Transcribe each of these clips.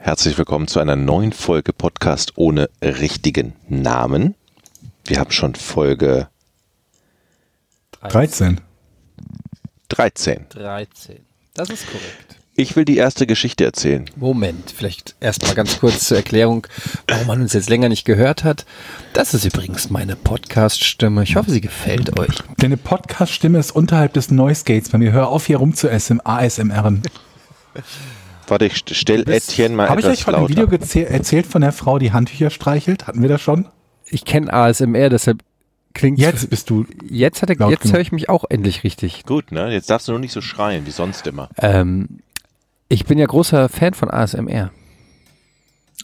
Herzlich willkommen zu einer neuen Folge Podcast ohne richtigen Namen. Wir haben schon Folge 13. 13. 13. Das ist korrekt. Ich will die erste Geschichte erzählen. Moment, vielleicht erstmal ganz kurz zur Erklärung, warum man uns jetzt länger nicht gehört hat. Das ist übrigens meine Podcast-Stimme. Ich hoffe, sie gefällt euch. Deine Podcast-Stimme ist unterhalb des Noise Gates bei mir. Hör auf, hier rum zu essen, ASMR. Warte, ich stell Etienne mal Habe ich euch von dem. Video erzählt von der Frau, die Handtücher streichelt? Hatten wir das schon? Ich kenne ASMR, deshalb klingt Jetzt bist du. Jetzt, hat er, jetzt höre ich mich auch endlich richtig. Gut, ne? Jetzt darfst du nur nicht so schreien wie sonst immer. Ähm, ich bin ja großer Fan von ASMR.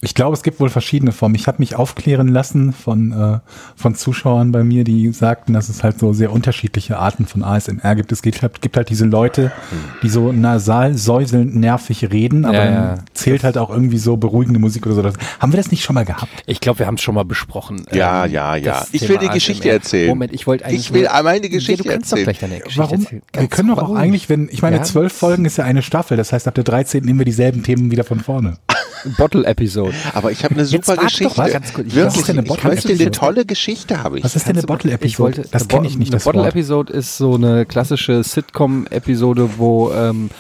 Ich glaube, es gibt wohl verschiedene Formen. Ich habe mich aufklären lassen von, äh, von Zuschauern bei mir, die sagten, dass es halt so sehr unterschiedliche Arten von ASMR gibt. Es gibt halt, gibt halt diese Leute, die so nasal, säuselnd, nervig reden, aber Ja, dann ja. zählt halt auch irgendwie so beruhigende Musik oder so. Haben wir das nicht schon mal gehabt? Ich glaube, wir haben es schon mal besprochen. Ja, ähm, ja, ja. Ich Thema will die Geschichte ASMR. erzählen. Moment, ich wollte eigentlich. Ich will meine Geschichte ja, du kannst erzählen. Doch gleich deine Geschichte Warum? erzählen. Wir können doch auch eigentlich, wenn, ich meine, Ja? zwölf Folgen ist ja eine Staffel, das heißt, ab der 13. nehmen wir dieselben Themen wieder von vorne. Bottle-Episode. Aber ich habe eine super doch Geschichte. mal ganz kurz. Ich Wirklich, Was ist denn eine ich möchte eine Bottle-Episode? tolle Geschichte habe ich. Was ist denn eine Bottle-Episode? Ich wollte, Das kenne ich nicht, Eine das Wort. Bottle-Episode ist so eine klassische Sitcom-Episode, wo ähm,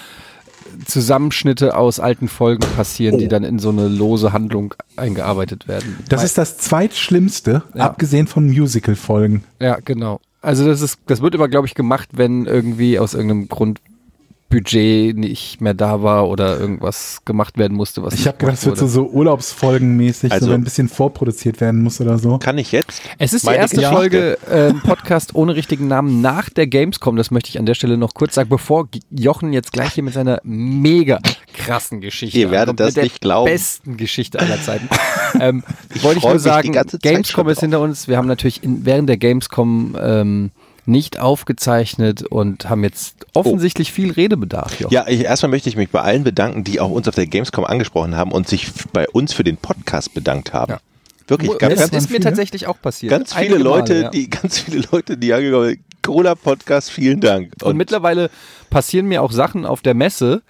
Zusammenschnitte aus alten Folgen passieren, die Oh. dann in so eine lose Handlung eingearbeitet werden. Das ist das zweitschlimmste, Ja. abgesehen von Musical-Folgen. Ja, genau. Also das ist, das wird immer, glaube ich, gemacht, wenn irgendwie aus irgendeinem Grund Budget nicht mehr da war oder irgendwas gemacht werden musste, was Ich nicht habe gedacht, es wird so, so Urlaubsfolgenmäßig, Also- so ein bisschen vorproduziert werden muss oder so. Kann ich jetzt? Es ist die meine erste Geschichte? Folge ähm, Podcast ohne richtigen Namen nach der Gamescom. Das möchte ich an der Stelle noch kurz sagen, bevor Jochen jetzt gleich hier mit seiner mega krassen Geschichte Ihr werdet ankommt, das mit der nicht glauben. besten Geschichte aller Zeiten. ähm, Ich wollte ich nur die sagen, Gamescom ist hinter uns. Wir haben natürlich in, während der Gamescom ähm, nicht aufgezeichnet und haben jetzt offensichtlich viel Redebedarf. Jochen. Ja, ich, erstmal möchte ich mich bei allen bedanken, die auch uns auf der Gamescom angesprochen haben und sich bei uns für den Podcast bedankt haben. Ja. Wirklich, das ganz, waren ist mir tatsächlich auch passiert. ganz viele Einige Male, Leute, ja. die ganz viele Leute, die angekommen sind. Cola Podcast, vielen Dank. Und, mittlerweile passieren mir auch Sachen auf der Messe.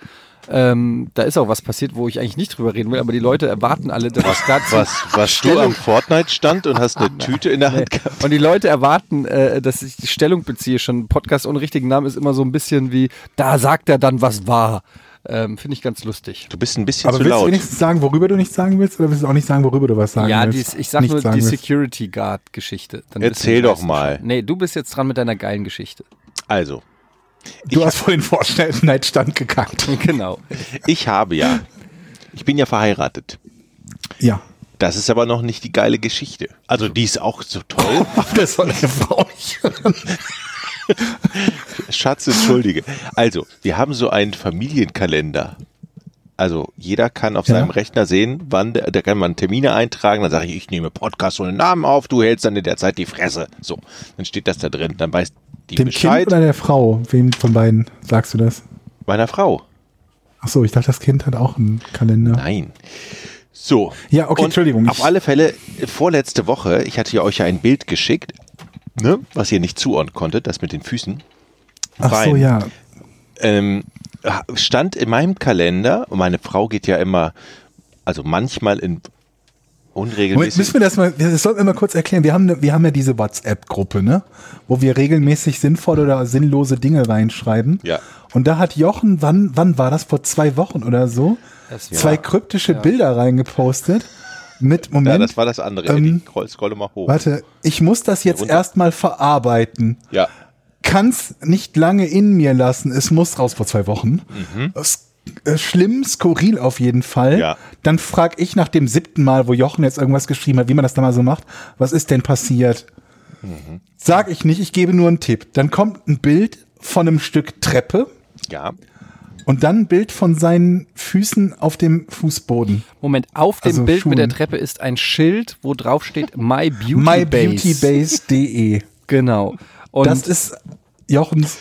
Ähm, da ist auch was passiert, wo ich eigentlich nicht drüber reden will, aber die Leute erwarten alle, dass ich dazu was, was du am Fortnite stand und hast eine Tüte in der Hand gehabt. und die Leute erwarten, äh, dass ich die Stellung beziehe. Schon Podcast ohne richtigen Namen ist immer so ein bisschen wie, da sagt er dann, was war. Ähm, Finde ich ganz lustig. Du bist ein bisschen Aber zu willst du laut. wenigstens sagen, worüber du nichts sagen willst, oder willst du auch nicht sagen, worüber du was sagen ja, willst? ich sag nur die. Security Guard Geschichte. Dann Erzähl doch mal. schon. Nee, du bist jetzt dran mit deiner geilen Geschichte. Also, Du hast vor den Vorschnellheitsstand gekackt. genau. ich habe ja, ich bin ja verheiratet. Ja. Das ist aber noch nicht die geile Geschichte. Also die ist auch so toll. Das soll eine Frau nicht hören. Schatz, entschuldige. Also, wir haben so einen Familienkalender. Also, jeder kann auf Ja. seinem Rechner sehen, wann, der, da kann man Termine eintragen. Dann sage ich, ich nehme Podcast ohne Namen auf, du hältst dann in der Zeit die Fresse. So, dann steht das da drin. Dann weiß die Dem Bescheid. Kind oder der Frau? Wem von beiden sagst du das? Meiner Frau. Ach so, ich dachte, das Kind hat auch einen Kalender. Nein. So. Ja, okay, Und Entschuldigung. Auf alle Fälle, vorletzte Woche, ich hatte ja euch ja ein Bild geschickt, ne, was ihr nicht zuordnen konntet, das mit den Füßen. Ach so, Bein. ja. ähm, stand in meinem Kalender, und meine Frau geht ja immer, also manchmal in unregelmäßig. müssen wir das mal, das sollten wir mal kurz erklären. Wir haben, wir haben ja diese WhatsApp-Gruppe, ne? Wo wir regelmäßig sinnvolle oder sinnlose Dinge reinschreiben. Ja. Und da hat Jochen, wann, wann war das? Vor zwei Wochen oder so? Das- Zwei ja. kryptische Bilder reingepostet. Mit, Moment. ja, das war das andere. Ähm, scroll, scroll mal hoch. Warte, ich muss das jetzt erstmal verarbeiten. Ja. Kann's nicht lange in mir lassen. Es muss raus vor zwei Wochen. Es, äh, schlimm, skurril auf jeden Fall. Ja. Dann frag ich nach dem siebten Mal, wo Jochen jetzt irgendwas geschrieben hat, wie man das da mal so macht. Was ist denn passiert? Mhm. Sag ich nicht, ich gebe nur einen Tipp. Dann kommt ein Bild von einem Stück Treppe Ja. und dann ein Bild von seinen Füßen auf dem Fußboden. Moment, auf dem Also Bild mit der Schuhen. Treppe ist ein Schild, wo drauf steht My Beauty Base. mybeautybase.de. Genau. Und Das ist Jochens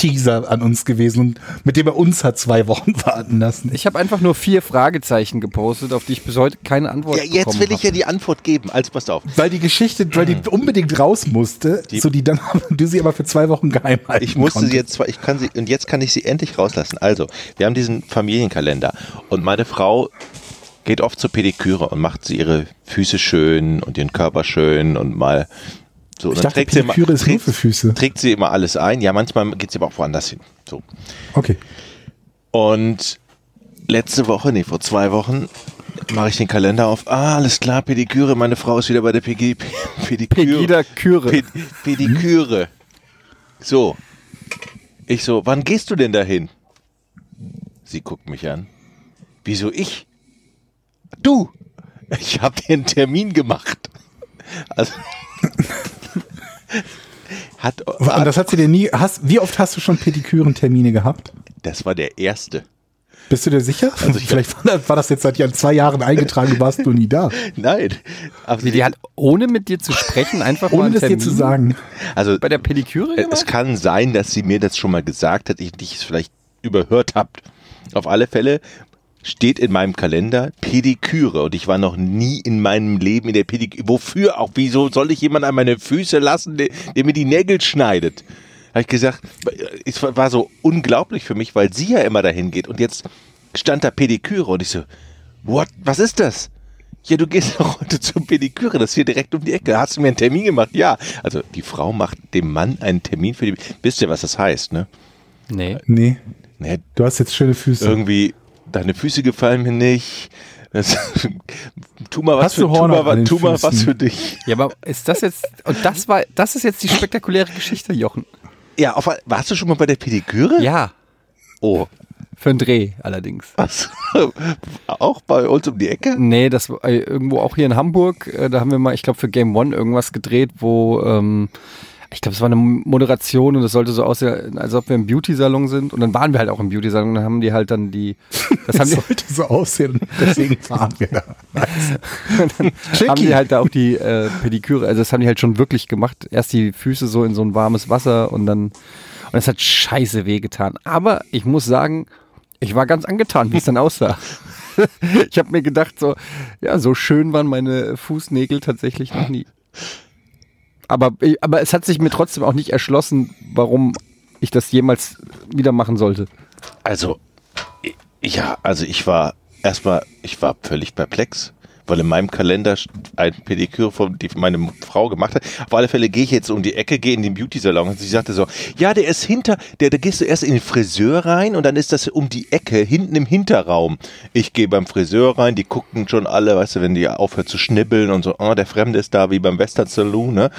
Teaser an uns gewesen, und mit dem er uns hat zwei Wochen warten lassen. ich habe einfach nur vier Fragezeichen gepostet, auf die ich bis heute keine Antwort ja jetzt bekommen will ich ja die Antwort geben. Also passt auf. Weil die Geschichte, weil die unbedingt raus musste, Die- so die dann du sie aber für zwei Wochen geheim halten Ich musste konntest. sie jetzt zwar, ich kann sie, und jetzt kann ich sie endlich rauslassen. Also, wir haben diesen Familienkalender und meine Frau geht oft zur Pediküre und macht sie ihre Füße schön und ihren Körper schön und mal so. Ich dann dachte, sie immer, Pediküre trägt, für trägt sie immer alles ein. Ja, manchmal geht sie aber auch woanders hin. So. Okay. Und letzte Woche, nee, vor zwei Wochen, mache ich den Kalender auf. Ah, alles klar, Pediküre. Meine Frau ist wieder bei der Pegi Pediküre. Pegida Küre. Pe Pediküre. So. Ich so, wann gehst du denn dahin? Sie guckt mich an. Wieso ich? Du! Ich habe dir einen Termin gemacht. Also, hat, Und das hat sie dir nie. Hast, wie oft hast du schon Pediküren-Termine gehabt? das war der erste. Bist du dir sicher? Also ich- Vielleicht war das, war das jetzt seit Jahren- zwei Jahren eingetragen, du warst du nie da. Nein. Aber die hat, ohne mit dir zu sprechen, einfach mal Ohne einen das dir zu sagen. also Bei der Pediküre Äh, Es gemacht? kann sein, dass sie mir das schon mal gesagt hat, ich dich es vielleicht überhört habt. Auf alle Fälle steht in meinem Kalender Pediküre und ich war noch nie in meinem Leben in der Pediküre. Wofür auch? Wieso soll ich jemand an meine Füße lassen, der, der mir die Nägel schneidet? Habe ich gesagt, es war so unglaublich für mich, weil sie ja immer dahin geht und jetzt stand da Pediküre und ich so, what, was ist das? Ja, du gehst doch heute zur Pediküre, das ist hier direkt um die Ecke. Hast du mir einen Termin gemacht? Ja. Also die Frau macht dem Mann einen Termin für die. Wisst ihr, was das heißt, ne? Nee. Nee, ne du hast jetzt schöne Füße. irgendwie, deine Füße gefallen mir nicht. Das, tu mal was Hast für, tu mal, an den tu mal was für dich. Ja, aber ist das jetzt, und das war, das ist jetzt die spektakuläre Geschichte, Jochen. Ja, auf, warst du schon mal bei der Pediküre? Ja, Oh, für einen Dreh allerdings. was? Auch bei uns um die Ecke? Nee, das war äh, irgendwo auch hier in Hamburg. Äh, da haben wir mal, ich glaube, für Game One irgendwas gedreht, wo ähm, ich glaube, es war eine Moderation und es sollte so aussehen, als ob wir im Beauty-Salon sind. Und dann waren wir halt auch im Beauty-Salon und dann haben die halt dann die. Das haben die, sollte so aussehen, deswegen fahren wir da. haben die halt da auch die äh, Pediküre, also das haben die halt schon wirklich gemacht. Erst die Füße so in so ein warmes Wasser und dann. Und es hat scheiße wehgetan. Aber ich muss sagen, ich war ganz angetan, wie es dann aussah. ich habe mir gedacht, so, ja, so schön waren meine Fußnägel tatsächlich noch nie. Aber, aber es hat sich mir trotzdem auch nicht erschlossen, warum ich das jemals wieder machen sollte. Also, ja, also ich war erstmal, ich war völlig perplex, weil in meinem Kalender ein Pediküre, von, die meine Frau gemacht hat. Auf alle Fälle gehe ich jetzt um die Ecke, gehe in den Beauty-Salon und sie sagte so, ja, der ist hinter, der, da gehst du erst in den Friseur rein und dann ist das um die Ecke, hinten im Hinterraum. Ich gehe beim Friseur rein, die gucken schon alle, weißt du, wenn die aufhört zu schnibbeln und so, oh, der Fremde ist da, wie beim Western Saloon, ne?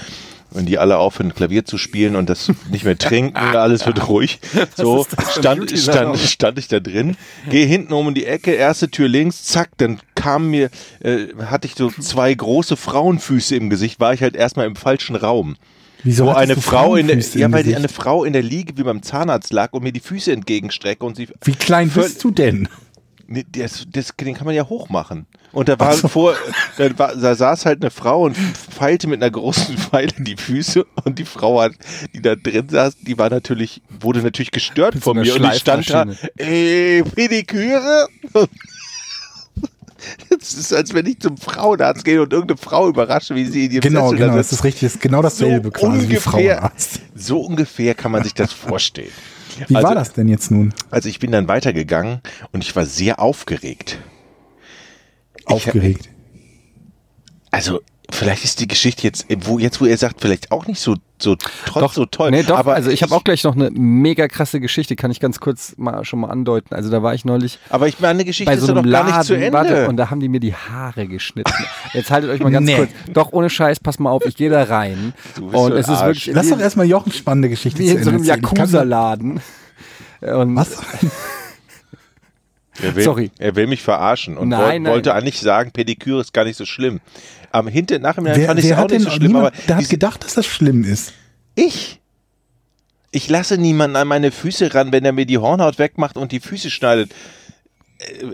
Wenn die alle aufhören, Klavier zu spielen und das nicht mehr trinken, alles wird ruhig. So stand, stand, stand ich da drin, gehe hinten um in die Ecke, erste Tür links, zack, dann kam mir, äh, hatte ich so zwei große Frauenfüße im Gesicht, war ich halt erstmal im falschen Raum. Wieso wo eine du Frau in der, ja, weil die eine Frau in der Liege wie beim Zahnarzt lag und mir die Füße entgegenstrecke und sie, Wie klein bist du denn? Nee, das, das, den kann man ja hochmachen. Und da war vor, da, war, da saß halt eine Frau und feilte mit einer großen Pfeile die Füße und die Frau, hat, die da drin saß, die war natürlich, wurde natürlich gestört von so mir und die stand da, ey, Pediküre? Es ist, als wenn ich zum Frauenarzt gehe und irgendeine Frau überrasche, wie sie in ihrem Genau, Sessel da genau, das ist richtig, das ist genau dasselbe quasi wie ungefähr, Frauenarzt. so ungefähr kann man sich das vorstellen. Wie also, war das denn jetzt nun? Also ich bin dann weitergegangen und ich war sehr aufgeregt. Aufgeregt. Also vielleicht ist die Geschichte jetzt, wo jetzt wo ihr sagt, vielleicht auch nicht so so trotz so toll. Nee, doch, aber also ich habe auch gleich noch eine mega krasse Geschichte, kann ich ganz kurz mal schon mal andeuten. Also da war ich neulich Aber ich meine, Geschichte bei ist so ja einem noch gar Laden, nicht zu Ende. warte, und da haben die mir die Haare geschnitten. Jetzt haltet euch mal ganz Nee. kurz. Doch, ohne Scheiß, pass mal auf, ich gehe da rein. Und es ist wirklich Lass doch erstmal Jochen spannende Geschichte wie zu in so einem kann- Yakuza-Laden. Und Was? Er will, sorry. Er will mich verarschen und Nein, woll, nein. wollte eigentlich sagen, Pediküre ist gar nicht so schlimm. Am hinter nachhinein Wer, fand ich es auch nicht denn so schlimm, niemand, aber der hat gedacht, dass das schlimm ist. ich ich lasse niemanden an meine Füße ran, wenn er mir die Hornhaut wegmacht und die Füße schneidet.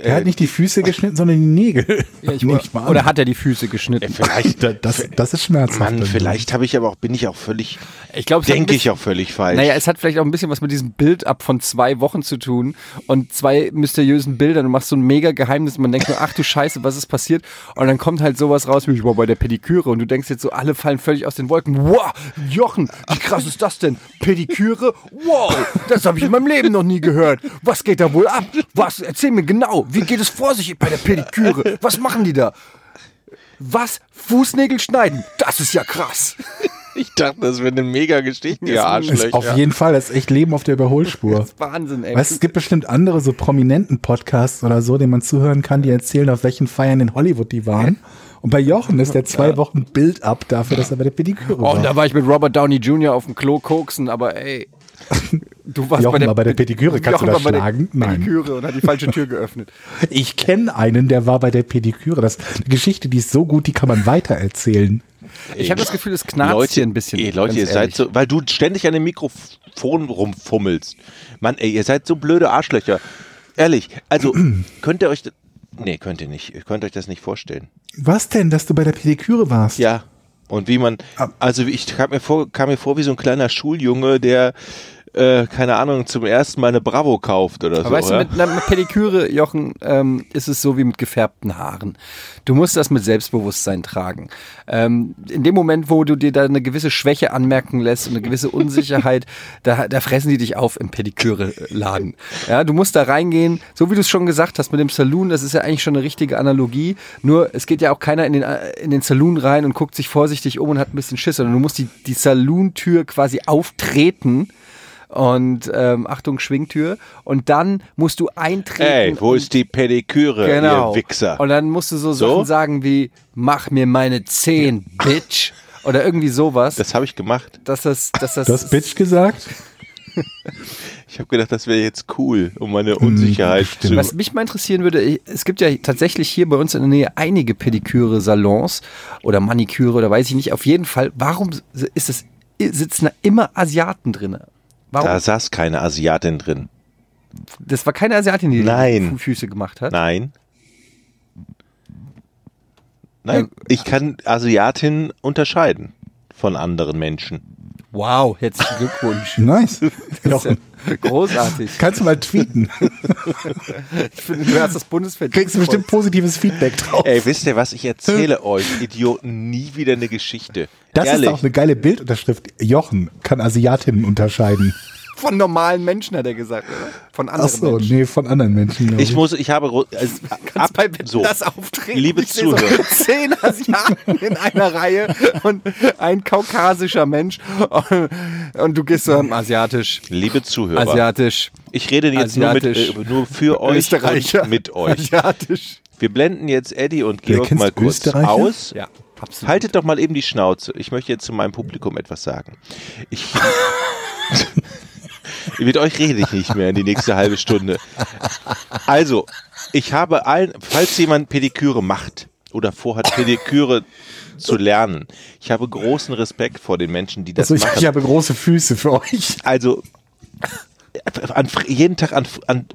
Er hat nicht die Füße geschnitten, sondern die Nägel. ja, ich, mal an. oder hat er die Füße geschnitten? Vielleicht, Da- das, das ist schmerzhaft. Mann, vielleicht habe ich aber auch, bin ich auch völlig, Ich glaube, denke ich auch völlig falsch. Naja, es hat vielleicht auch ein bisschen was mit diesem Bild ab von zwei Wochen zu tun und zwei mysteriösen Bildern. Du machst so ein mega Geheimnis und man denkt nur, ach du Scheiße, was ist passiert? Und dann kommt halt sowas raus, wie ich war bei der Pediküre und du denkst jetzt so, alle fallen völlig aus den Wolken. Wow, Jochen, wie krass ist das denn? Pediküre? Wow, das habe ich in meinem Leben noch nie gehört. Was geht da wohl ab? Was? Erzähl mir Genau, wie geht es vor sich bei der Pediküre? Was machen die da? Was? Fußnägel schneiden? Das ist ja krass. Ich dachte, das wäre eine mega Geschichte, ihr Arschlöcher. Auf jeden Fall, das ist echt Leben auf der Überholspur. Das ist Wahnsinn, ey. Weißt, du, es gibt bestimmt andere so prominenten Podcasts oder so, denen man zuhören kann, die erzählen, auf welchen Feiern in Hollywood die waren. Und bei Jochen ist der zwei Wochen Bild ab dafür, dass er bei der Pediküre Oh, war. und da war ich mit Robert Downey Jr. auf dem Klo koksen, aber ey. Du warst Jochen bei der, bei der Pediküre. Kannst Jochen du das war bei schlagen? der Nein. Pediküre und hat die falsche Tür geöffnet. Ich kenne einen, der war bei der Pediküre. Das ist eine Geschichte, die ist so gut, die kann man weitererzählen. Ich habe das Gefühl, es knarzt Leute, hier ein bisschen. Ey, Leute, ihr seid so, weil du ständig an dem Mikrofon rumfummelst. Mann, ey, ihr seid so blöde Arschlöcher. Ehrlich, also könnt ihr euch, nee, könnt ihr nicht, ihr könnt euch das nicht vorstellen. Was denn, dass du bei der Pediküre warst? Ja. Und wie man, Ah. also ich kam mir vor, kam mir vor wie so ein kleiner Schuljunge, der, äh, keine Ahnung, zum ersten Mal eine Bravo kauft oder so. Aber weißt ja? du, mit einer Pediküre, Jochen, ähm, ist es so wie mit gefärbten Haaren. Du musst das mit Selbstbewusstsein tragen. Ähm, in dem Moment, wo du dir da eine gewisse Schwäche anmerken lässt und eine gewisse Unsicherheit, da, da fressen die dich auf im Pediküre-Laden. Ja, du musst da reingehen, so wie du es schon gesagt hast mit dem Saloon, das ist ja eigentlich schon eine richtige Analogie. Nur, es geht ja auch keiner in den, in den Saloon rein und guckt sich vorsichtig um und hat ein bisschen Schiss, sondern du musst die, die Saloon-Tür quasi auftreten und ähm, Achtung, Schwingtür. Und dann musst du eintreten. Ey, wo ist die Pediküre, genau. ihr Wichser? Und dann musst du so, So? Sachen sagen wie, mach mir meine Zehen, Bitch. Oder irgendwie sowas. das habe ich gemacht. dass das, dass das, Du hast Bitch gesagt? Ich habe gedacht, das wäre jetzt cool, um meine Unsicherheit zu. Hm, Was mich mal interessieren würde, ich- es gibt ja tatsächlich hier bei uns in der Nähe einige Pediküre-Salons oder Maniküre oder weiß ich nicht. Auf jeden Fall, warum ist es, sitzen da immer Asiaten drin? Warum? Da saß keine Asiatin drin. das war keine Asiatin, die Nein. die Füße gemacht hat. Nein. Nein, Ja. ich kann Asiatin unterscheiden von anderen Menschen. Wow, herzlichen Glückwunsch. Nice. Das Jochen, ist ja großartig. kannst du mal tweeten. Ich finde, du hast das Bundesfeld. Kriegst du bestimmt positives Feedback drauf. Ey, wisst ihr was? Ich erzähle euch, Idioten, nie wieder eine Geschichte. Das Ehrlich. ist auch eine geile Bildunterschrift. Jochen kann Asiatinnen unterscheiden. Von normalen Menschen, hat er gesagt, oder? Von anderen Ach so, Menschen. nee, von anderen Menschen. glaub ich muss, ich habe also, ab, bei Wetten so. das auftreten. Liebe Ich Zuhörer. So zehn Asiaten in einer Reihe und ein kaukasischer Mensch. Und du gehst so asiatisch, Liebe Zuhörer, asiatisch, ich rede jetzt nur, mit, äh, nur für euch Österreicher. und mit euch. Asiatisch. Wir blenden jetzt Eddie und Georg mal kurz aus. Ja, absolut. Haltet doch mal eben die Schnauze. Ich möchte jetzt zu meinem Publikum etwas sagen. Ich. Mit euch rede ich nicht mehr in die nächste halbe Stunde. Also, ich habe allen, falls jemand Pediküre macht oder vorhat, Pediküre zu lernen, ich habe großen Respekt vor den Menschen, die das Also ich, machen. ich habe große Füße für euch. also, an, jeden Tag an, an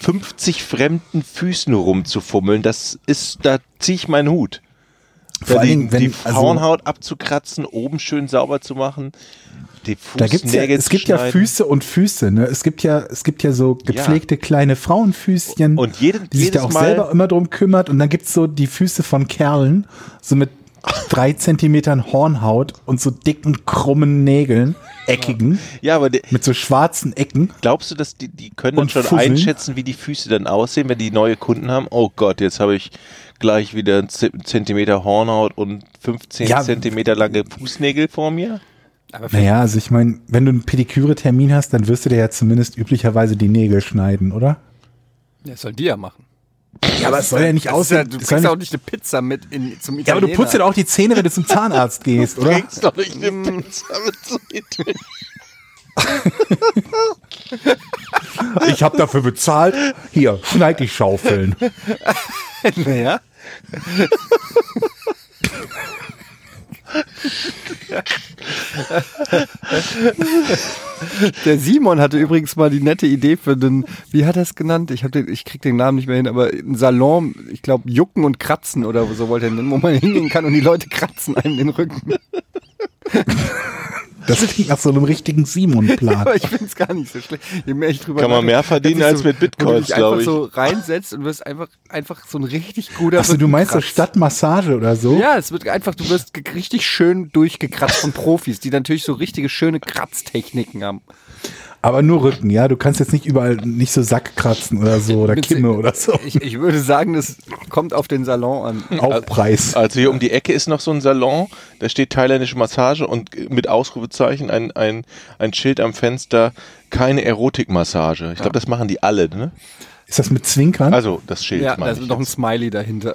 50 fremden Füßen rumzufummeln, das ist, da ziehe ich meinen Hut. Vor allen die, Dingen, wenn- die also- Frauenhaut abzukratzen, oben schön sauber zu machen, die Da gibt's ja, es gibt ja schneiden. Füße und Füße. Ne? Es gibt ja, es gibt ja so gepflegte kleine Frauenfüßchen, Und jeden- die sich da auch Mal- selber immer drum kümmert. Und dann gibt's so die Füße von Kerlen, so mit drei Zentimetern Hornhaut und so dicken, krummen Nägeln, eckigen, Ja, aber die, mit so schwarzen Ecken. glaubst du, dass die, die können dann Und schon Fusseln? einschätzen, wie die Füße dann aussehen, wenn die neue Kunden haben? Oh Gott, jetzt habe ich gleich wieder einen Zentimeter Hornhaut und 15 Ja. Zentimeter lange Fußnägel vor mir? Naja, also ich meine, wenn du einen Pediküre-Termin hast, dann wirst du dir ja zumindest üblicherweise die Nägel schneiden, oder? das sollen die ja machen. Ja, aber es soll ja nicht aussehen. ja, du kriegst nicht- auch nicht eine Pizza mit in, zum Italiener. ja, aber du putzt ja doch auch die Zähne, wenn du zum Zahnarzt gehst, oder? Kriegst doch nicht eine Pizza mit so Ideen. Ich habe dafür bezahlt. Hier, schneid die Schaufeln. Naja. Der Simon hatte übrigens mal die nette Idee für den, wie hat er es genannt? Ich, den, ich krieg den Namen nicht mehr hin, aber ein Salon, ich glaube, Jucken und Kratzen oder so wollte er nennen, wo man hingehen kann und die Leute kratzen einem den Rücken. Das klingt nach so einem richtigen Simon-Plan. Aber ich finde es gar nicht so schlecht. Je mehr ich drüber Kann man mehr verdienen als mit Bitcoins, wo du dich glaub einfach ich. so reinsetzt und wirst einfach, einfach so ein richtig guter Achso, du meinst so. Stadtmassage oder so? Ja, es wird einfach, du wirst richtig schön durchgekratzt von Profis, die natürlich so richtige schöne Kratztechniken haben. Aber nur Rücken, ja. Du kannst jetzt nicht überall nicht so Sack kratzen oder so oder Kimme oder so. Ich, ich würde sagen, das kommt auf den Salon an. Aufpreis. Also hier um die Ecke ist noch so ein Salon, da steht thailändische Massage und mit Ausrufezeichen ein, ein, ein Schild am Fenster, keine Erotikmassage. Ich glaube, das machen die alle, ne? Ist das mit Zwinkern? Also das Schild. Ja, da ist ich noch ein. Smiley dahinter.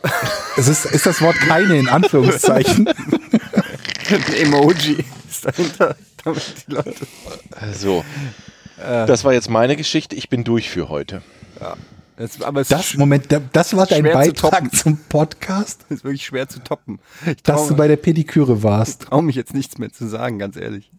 es ist, ist das Wort keine in Anführungszeichen? Ein Emoji ist dahinter, damit die Leute. So. Das war jetzt meine Geschichte. Ich bin durch für heute. Das, aber es Das, ist, Moment, da- das war dein zu Beitrag toppen. zum Podcast, ist wirklich schwer zu toppen. Ich dass du traue bei der Pediküre warst. trau mich jetzt nichts mehr zu sagen, ganz ehrlich.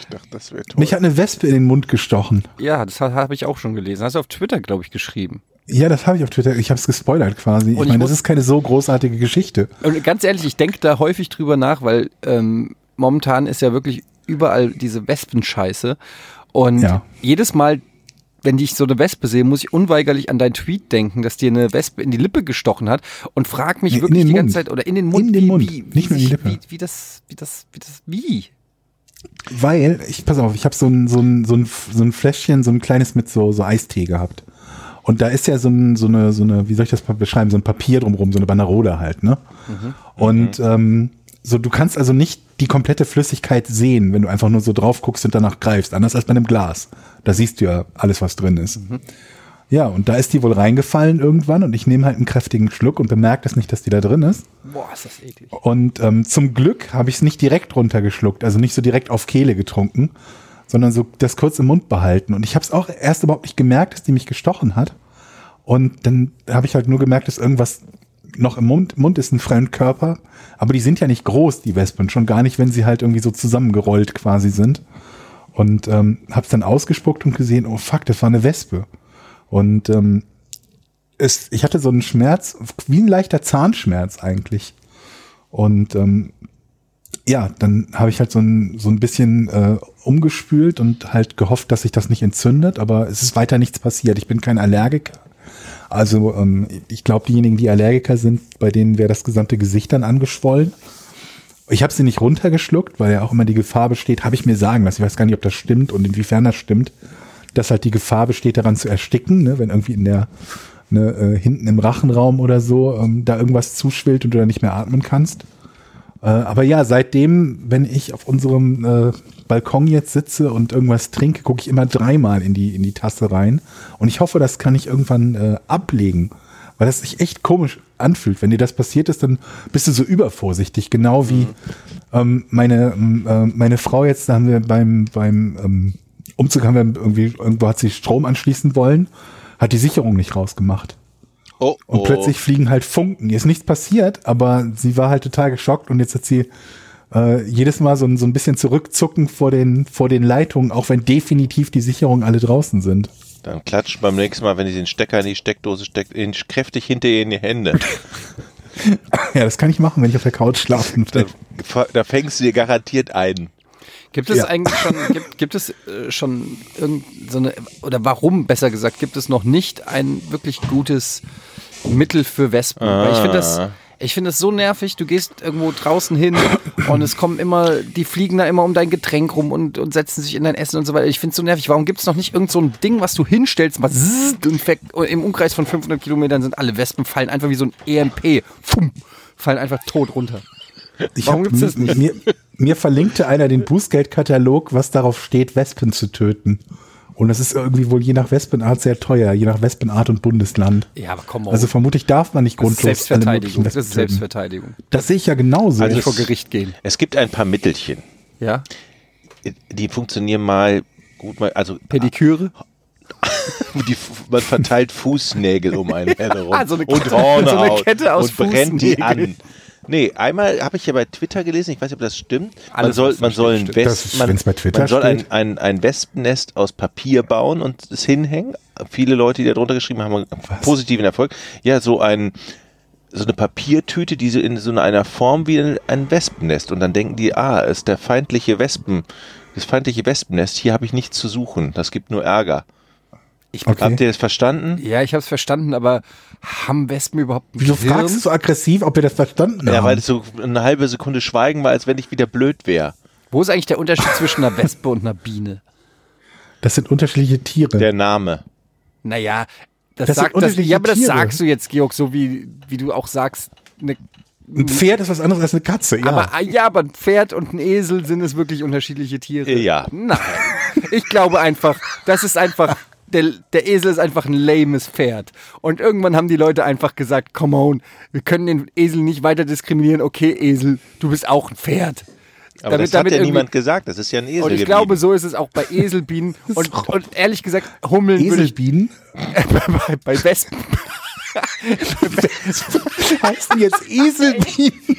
Ich dachte, das wäre toll. Mich hat eine Wespe in den Mund gestochen. Ja, das habe hab ich auch schon gelesen. Hast du auf Twitter, glaube ich, geschrieben. Ja, das habe ich auf Twitter. Ich habe es gespoilert quasi. Ich Und ich meine, das ist keine so großartige Geschichte. Und ganz ehrlich, ich denke da häufig drüber nach, weil ähm, momentan ist ja wirklich überall diese Wespenscheiße. Und Ja. jedes Mal, wenn ich so eine Wespe sehe, muss ich unweigerlich an deinen Tweet denken, dass dir eine Wespe in die Lippe gestochen hat und frag mich Nee, wirklich die ganze Mund. Zeit oder in den Mund, In den wie, Mund, wie, wie, nicht nur in die Lippe. Wie, wie das, wie das, wie das, wie? Weil, ich, pass auf, ich habe so ein, so, ein, so, ein, so ein Fläschchen, so ein kleines mit so, so Eistee gehabt. Und da ist ja so, ein, so, eine, so eine, wie soll ich das beschreiben, so ein Papier drumrum, so eine Banderole halt, ne? Und ähm, so, du kannst also nicht die komplette Flüssigkeit sehen, wenn du einfach nur so drauf guckst und danach greifst, anders als bei einem Glas. Da siehst du ja alles, was drin ist. Ja, und da ist die wohl reingefallen irgendwann und ich nehme halt einen kräftigen Schluck und bemerke das nicht, dass die da drin ist. Boah, ist das eklig. Und ähm, zum Glück habe ich es nicht direkt runtergeschluckt, also nicht so direkt auf Kehle getrunken, sondern so das kurz im Mund behalten. Und ich habe es auch erst überhaupt nicht gemerkt, dass die mich gestochen hat. Und dann habe ich halt nur gemerkt, dass irgendwas noch im Mund, Mund ist ein Fremdkörper. Aber die sind ja nicht groß, die Wespen. Schon gar nicht, wenn sie halt irgendwie so zusammengerollt quasi sind. Und ähm, habe es dann ausgespuckt und gesehen, oh fuck, das war eine Wespe. Und ähm, es, ich hatte so einen Schmerz, wie ein leichter Zahnschmerz eigentlich. Und ähm, ja, dann habe ich halt so ein, so ein bisschen äh, umgespült und halt gehofft, dass sich das nicht entzündet, aber es ist weiter nichts passiert. Ich bin kein Allergiker. Also ähm, ich glaube, diejenigen, die Allergiker sind, bei denen wäre das gesamte Gesicht dann angeschwollen. Ich habe sie nicht runtergeschluckt, weil ja auch immer die Gefahr besteht, habe ich mir sagen lassen, ich weiß gar nicht, ob das stimmt und inwiefern das stimmt, dass halt die Gefahr besteht, daran zu ersticken, ne, wenn irgendwie in der ne, äh, hinten im Rachenraum oder so ähm, da irgendwas zuschwillt und du dann nicht mehr atmen kannst. Äh, aber ja, seitdem, wenn ich auf unserem äh, Balkon jetzt sitze und irgendwas trinke, gucke ich immer dreimal in die, in die Tasse rein. Und ich hoffe, das kann ich irgendwann äh, ablegen. Weil das sich echt komisch anfühlt. Wenn dir das passiert ist, dann bist du so übervorsichtig. Genau wie ähm, meine, ähm, äh, meine Frau jetzt, da haben wir beim, beim ähm, Umzug haben wir irgendwie, irgendwo hat sie Strom anschließen wollen, hat die Sicherung nicht rausgemacht. Oh, Und oh. plötzlich fliegen halt Funken. Ihr ist nichts passiert, aber sie war halt total geschockt und jetzt hat sie äh, jedes Mal so, ein- so ein bisschen zurückzucken vor den, vor den Leitungen, auch wenn definitiv die Sicherungen alle draußen sind. Dann klatscht beim nächsten Mal, wenn ihr den Stecker in die Steckdose steckt, ihn kräftig hinter ihr in die Hände. Ja, das kann ich machen, wenn ich auf der Couch schlafen Da, da fängst du dir garantiert ein. Gibt es Ja. eigentlich schon, gibt, gibt es äh, schon irgend so eine, oder warum besser gesagt, gibt es noch nicht ein wirklich gutes Mittel für Wespen? Weil ich finde das, Ah. ich finde das so nervig, du gehst irgendwo draußen hin und es kommen immer, die fliegen da immer um dein Getränk rum und, und setzen sich in dein Essen und so weiter. Ich finde es so nervig. Warum gibt es noch nicht irgend so ein Ding, was du hinstellst, was und im Umkreis von 500 Kilometern sind alle Wespen, fallen einfach wie so ein EMP, Fumm, fallen einfach tot runter. Ich Warum hab- gibt's das nicht? Mir, mir verlinkte einer den Bußgeldkatalog, was darauf steht, Wespen zu töten. Und das ist irgendwie wohl je nach Wespenart sehr teuer, je nach Wespenart und Bundesland. Ja, aber komm mal. Also vermutlich darf man nicht das ist grundlos alle Selbstverteidigung. möglichen Das ist. Selbstverteidigung. Das sehe ich ja genauso. Also vor Gericht gehen. Es gibt ein paar Mittelchen. Ja? Die funktionieren mal gut, mal, also Pediküre? die, man verteilt Fußnägel um einen herum Ah, so eine und Kette- Hornhaut so eine Kette aus und brennt die an. Nee, einmal habe ich ja bei Twitter gelesen, ich weiß nicht, ob das stimmt. man soll, man soll ein. Wespen, man, wenn's bei Twitter man soll ein, ein, ein Wespennest aus Papier bauen und es hinhängen. Viele Leute, die da drunter geschrieben haben, haben positiven Erfolg. Ja, so ein so eine Papiertüte, die so in so einer Form wie ein- ein Wespennest. Und dann denken die, ah, ist der feindliche Wespen, das feindliche Wespennest, hier habe ich nichts zu suchen. Das gibt nur Ärger. Ich, Okay. Habt ihr das verstanden? Ja, ich habe es verstanden, aber haben Wespen überhaupt ein Wieso Gehirn? fragst du so aggressiv, ob wir das verstanden Ja, haben? weil es so eine halbe Sekunde Schweigen war, als wenn ich wieder blöd wäre. Wo ist eigentlich der Unterschied zwischen einer Wespe und einer Biene? Das sind unterschiedliche Tiere. Der Name. Naja, das, Das sind sagt das, unterschiedliche ja, aber das Tiere. sagst du jetzt, Georg, so wie, wie du auch sagst, eine ein Pferd ist was anderes als eine Katze, ja. Aber ah, ja, aber ein Pferd und ein Esel sind es wirklich unterschiedliche Tiere. Ja. Nein. Ich glaube einfach, das ist einfach. Der, der Esel ist einfach ein lames Pferd. Und irgendwann haben die Leute einfach gesagt, come on, wir können den Esel nicht weiter diskriminieren. Okay, Esel, du bist auch ein Pferd. Aber Damit- das hat damit ja niemand gesagt. Das ist ja ein Esel Und ich geblieben. glaube, so ist es auch bei Eselbienen. Und, und ehrlich gesagt, Hummeln Eselbienen? bei, bei Wespen. heißen jetzt Eselbienen?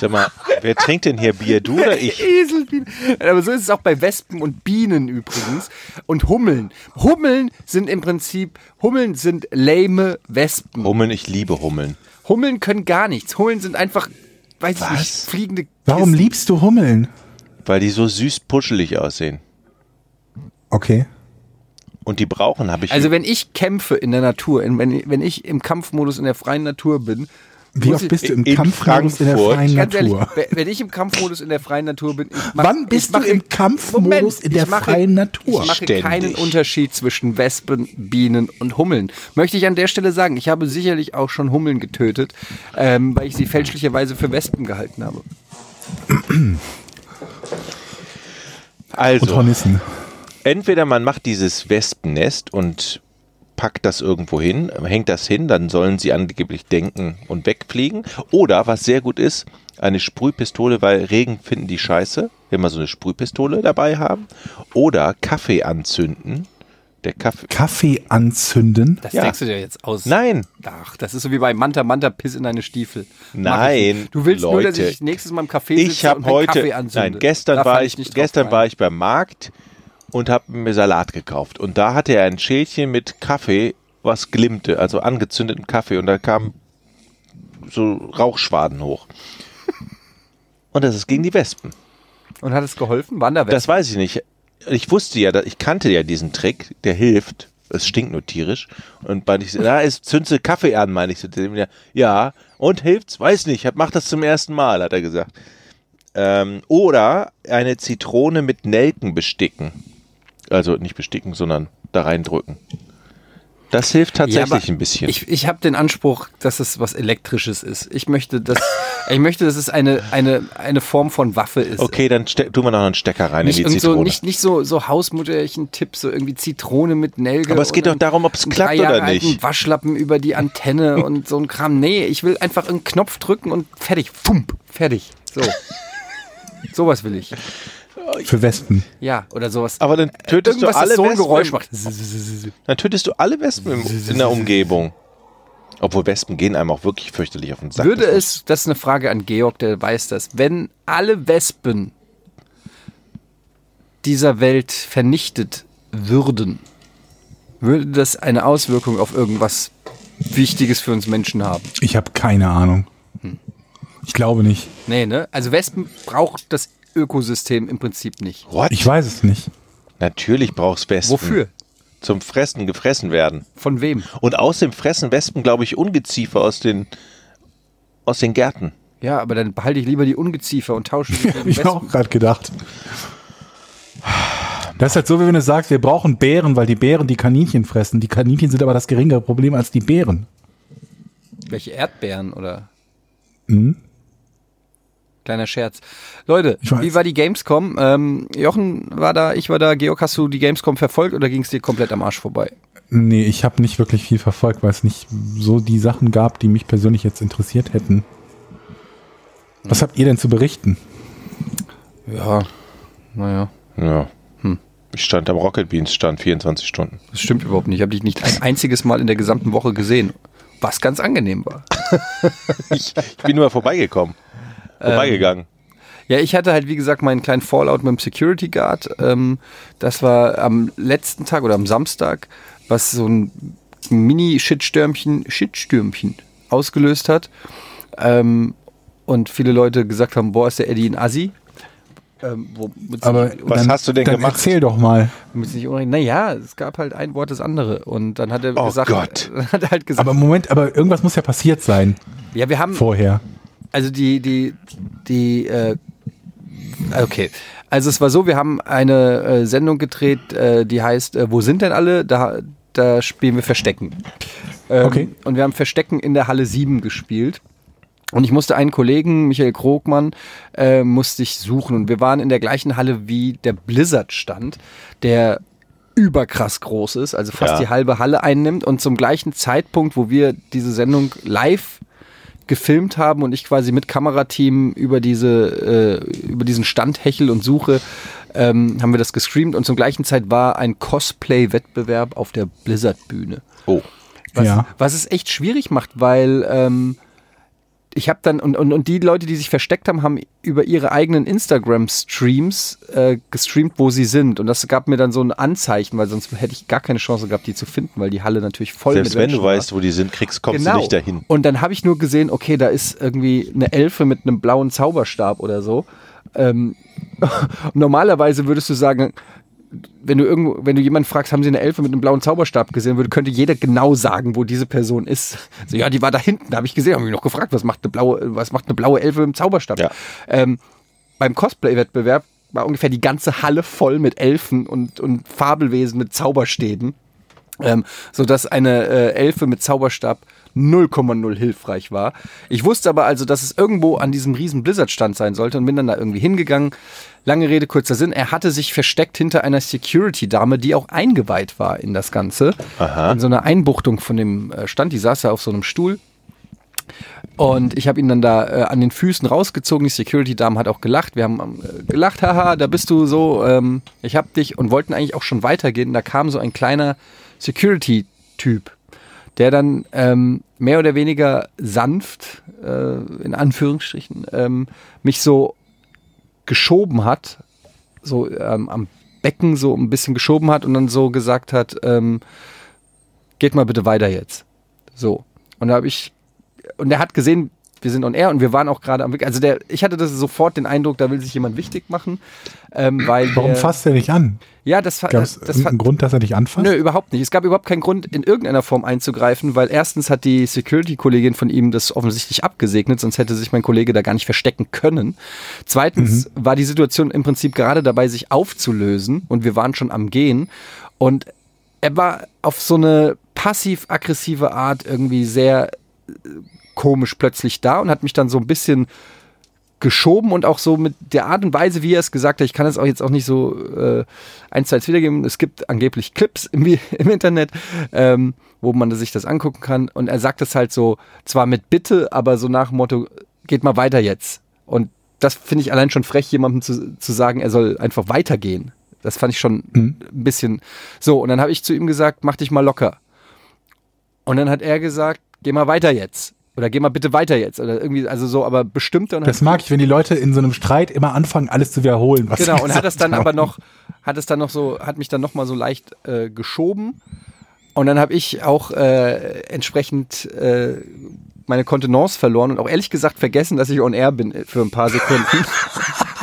Sag mal, wer trinkt denn hier Bier? Du oder ich? Eselbienen. Aber so ist es auch bei Wespen und Bienen übrigens. Und Hummeln. Hummeln sind im Prinzip, Hummeln sind lame Wespen. Hummeln, ich liebe Hummeln. Hummeln können gar nichts. Hummeln sind einfach, weiß ich Was? nicht, fliegende Warum Kisten. liebst du Hummeln? Weil die so süß puschelig aussehen. Okay. Und die brauchen, habe ich. Also wenn ich kämpfe in der Natur, in, wenn, wenn ich im Kampfmodus in der freien Natur bin, Wie oft bist du im Kampfmodus in der freien Ganz ehrlich, Natur? wenn- ich im Kampfmodus in der freien Natur bin, ich mach, Wann ich bist du mache- im Kampfmodus Moment, in der mache, freien Natur? Ich mache Ständig. keinen Unterschied zwischen Wespen, Bienen und Hummeln. Möchte ich an der Stelle sagen, ich habe sicherlich auch schon Hummeln getötet, ähm, weil ich sie fälschlicherweise für Wespen gehalten habe. Und also, Hornissen. entweder man macht dieses Wespennest und packt das irgendwo hin, hängt das hin, dann sollen sie angeblich denken und wegfliegen. Oder, was sehr gut ist, eine Sprühpistole, weil Regen finden die scheiße, wenn wir so eine Sprühpistole dabei haben. Oder Kaffee anzünden. Der Kaffee. Kaffee anzünden. Das Ja. denkst du dir jetzt aus. Nein, Ach, das ist so wie bei Manta Manta Piss in deine Stiefel. Nein, ich. Du willst nur, dass Leute. ich nächstes Mal im Café ich sitze habe und heute, Kaffee anzünde. nein, gestern Da war ich, gestern rein. war ich beim Markt und habe mir Salat gekauft und da hatte er ein Schälchen mit Kaffee, was glimmte, also angezündeten Kaffee und da kamen so Rauchschwaden hoch. Und das ist gegen die Wespen. Und hat es geholfen? Waren da Das weiß ich nicht. Ich wusste ja, ich kannte ja diesen Trick, der hilft. Es stinkt nur tierisch. Und weil ich, na, es zündete Kaffee an, meine ich zu dem. Ja, ja, und hilft's? Weiß nicht, mach das zum ersten Mal, hat er gesagt. Ähm, oder eine Zitrone mit Nelken besticken. Also nicht besticken, sondern da reindrücken. Das hilft tatsächlich ein bisschen. Ich, ich habe den Anspruch, dass es was Elektrisches ist. Ich möchte, dass, ich möchte, dass es eine, eine, eine Form von Waffe ist. okay, dann tun wir noch einen Stecker rein Nicht, in die irgend so, Zitrone. nicht, nicht so, so Hausmutterchen-Tipp, so irgendwie Zitrone mit Nelke. Aber es geht doch darum, ob es klappt oder nicht. Waschlappen über die Antenne und so ein Kram. Nee, ich will einfach einen Knopf drücken und fertig. Fump, fertig. So. Sowas will ich. Für Wespen. Ja, oder sowas. Aber dann tötest Irgendwas, du alle so ein Wespen. Geräusch macht. Dann tötest du alle Wespen in der Umgebung. Obwohl Wespen gehen einem auch wirklich fürchterlich auf den Sack. Würde es, das ist eine Frage an Georg, der weiß das, wenn alle Wespen dieser Welt vernichtet würden, würde das eine Auswirkung auf irgendwas Wichtiges für uns Menschen haben? Ich habe keine Ahnung. Ich glaube nicht. Nee, ne? Also Wespen braucht das Ökosystem im Prinzip nicht. What? Ich weiß es nicht. Natürlich brauchst Wespen. Wofür? Zum Fressen, gefressen werden. Von wem? Und außerdem fressen Wespen, glaube ich, Ungeziefer aus den, aus den Gärten. Ja, aber dann behalte ich lieber die Ungeziefer und tausche die Hab ich auch gerade gedacht. Das ist halt so, wie wenn du sagst, wir brauchen Bären, weil die Bären die Kaninchen fressen. Die Kaninchen sind aber das geringere Problem als die Bären. Welche Erdbeeren oder? Mhm. Kleiner Scherz. Leute, wie war die Gamescom? Ähm, Jochen war da, ich war da. Georg, hast du die Gamescom verfolgt oder ging es dir komplett am Arsch vorbei? Nee, ich habe nicht wirklich viel verfolgt, weil es nicht so die Sachen gab, die mich persönlich jetzt interessiert hätten. Was habt ihr denn zu berichten? Ja, naja. Ja. Hm. Ich stand am Rocket Beans, stand 24 Stunden. Das stimmt überhaupt nicht. Ich habe dich nicht ein einziges Mal in der gesamten Woche gesehen. Was ganz angenehm war. Ich, ich bin nur mal vorbeigekommen. Vorbeigegangen. Ja, ich hatte halt, wie gesagt, meinen kleinen Fallout mit dem Security Guard. Ähm, das war am letzten Tag oder am Samstag, was so ein Mini-Shitstürmchen, Shitstürmchen ausgelöst hat. Ähm, und viele Leute gesagt haben, boah, ist der Eddie ein Assi. Ähm, womit Aber Was dann, hast du denn dann gemacht? Erzähl doch mal. Naja, es gab halt ein Wort das andere. Und dann hat er Oh gesagt, Gott. hat er halt gesagt, Aber Moment, aber irgendwas muss ja passiert sein ja, wir haben, vorher. Also die, die, die, äh, okay. Also es war so, wir haben eine äh, Sendung gedreht, äh, die heißt äh, Wo sind denn alle? Da, da spielen wir Verstecken. Ähm, Okay. Und wir haben Verstecken in der Halle 7 gespielt. Und ich musste einen Kollegen, Michael Krogmann, äh, musste ich suchen. Und wir waren in der gleichen Halle wie der Blizzard stand, der überkrass groß ist, also fast Ja. die halbe Halle einnimmt. Und zum gleichen Zeitpunkt, wo wir diese Sendung live gefilmt haben und ich quasi mit Kamerateam über diese äh, über diesen Stand hechel und suche, ähm, haben wir das gestreamt und zum gleichen Zeit war ein Cosplay-Wettbewerb auf der Blizzard-Bühne. Oh. Was, Ja. was es echt schwierig macht, weil ähm, ich habe dann, und, und, und die Leute, die sich versteckt haben, haben über ihre eigenen Instagram-Streams äh, gestreamt, wo sie sind. Und das gab mir dann so ein Anzeichen, weil sonst hätte ich gar keine Chance gehabt, die zu finden, weil die Halle natürlich voll Selbst mit wenn du Menschen war. weißt, wo die sind, kriegst, kommst Genau. du nicht dahin. Und dann habe ich nur gesehen, okay, da ist irgendwie eine Elfe mit einem blauen Zauberstab oder so. Ähm, normalerweise würdest du sagen, wenn du irgendwo, wenn du jemanden fragst, haben sie eine Elfe mit einem blauen Zauberstab gesehen, würde, könnte jeder genau sagen, wo diese Person ist. So, ja, die war da hinten, da habe ich gesehen, habe mich noch gefragt, was macht eine blaue, was macht eine blaue Elfe mit einem Zauberstab? Ja. Ähm, beim Cosplay-Wettbewerb war ungefähr die ganze Halle voll mit Elfen und, und Fabelwesen mit Zauberstäben, ähm, sodass eine äh, Elfe mit Zauberstab 0,0 hilfreich war. Ich wusste aber also, dass es irgendwo an diesem riesen Blizzard-Stand sein sollte und bin dann da irgendwie hingegangen. Lange Rede, kurzer Sinn. Er hatte sich versteckt hinter einer Security-Dame, die auch eingeweiht war in das Ganze. In so einer Einbuchtung von dem äh, Stand. Die saß da auf so einem Stuhl. Und ich habe ihn dann da äh, an den Füßen rausgezogen. Die Security-Dame hat auch gelacht. Wir haben äh, gelacht, haha, da bist du so, ähm, ich hab dich und wollten eigentlich auch schon weitergehen. Da kam so ein kleiner Security-Typ, der dann ähm, mehr oder weniger sanft, äh, in Anführungsstrichen, ähm, mich so geschoben hat, so ähm, am Becken so ein bisschen geschoben hat und dann so gesagt hat, ähm, geht mal bitte weiter jetzt. So. Und da habe ich, und er hat gesehen, wir sind on air und wir waren auch gerade am Weg. Also der, ich hatte das sofort den Eindruck, da will sich jemand wichtig machen, ähm, weil Warum der, fasst er dich an? ja, das, Gab es irgendeinen Grund, dass er dich anfasst? Nö, überhaupt nicht. Es gab überhaupt keinen Grund, in irgendeiner Form einzugreifen, weil erstens hat die Security-Kollegin von ihm das offensichtlich abgesegnet, sonst hätte sich mein Kollege da gar nicht verstecken können. Zweitens war die Situation im Prinzip gerade dabei, sich aufzulösen und wir waren schon am Gehen. Und er war auf so eine passiv-aggressive Art irgendwie sehr äh, komisch plötzlich da und hat mich dann so ein bisschen geschoben und auch so mit der Art und Weise, wie er es gesagt hat, ich kann es auch jetzt auch nicht so äh, eins zu eins wiedergeben. Es gibt angeblich Clips im, im Internet, ähm, wo man sich das angucken kann. Und er sagt es halt so, zwar mit Bitte, aber so nach dem Motto, geht mal weiter jetzt. Und das finde ich allein schon frech, jemandem zu, zu sagen, er soll einfach weitergehen. Das fand ich schon Mhm. ein bisschen so. Und dann habe ich zu ihm gesagt, mach dich mal locker. Und dann hat er gesagt, geh mal weiter jetzt. Oder geh mal bitte weiter jetzt. Oder irgendwie, also so, aber bestimmte und Das mag ich, wenn die Leute in so einem Streit immer anfangen, alles zu wiederholen. Was Genau, und hat das dann gesagt aber haben. noch, hat es dann noch so, hat mich dann noch mal so leicht äh, geschoben. Und dann habe ich auch äh, entsprechend äh, meine Kontenance verloren und auch ehrlich gesagt vergessen, dass ich on air bin äh, für ein paar Sekunden.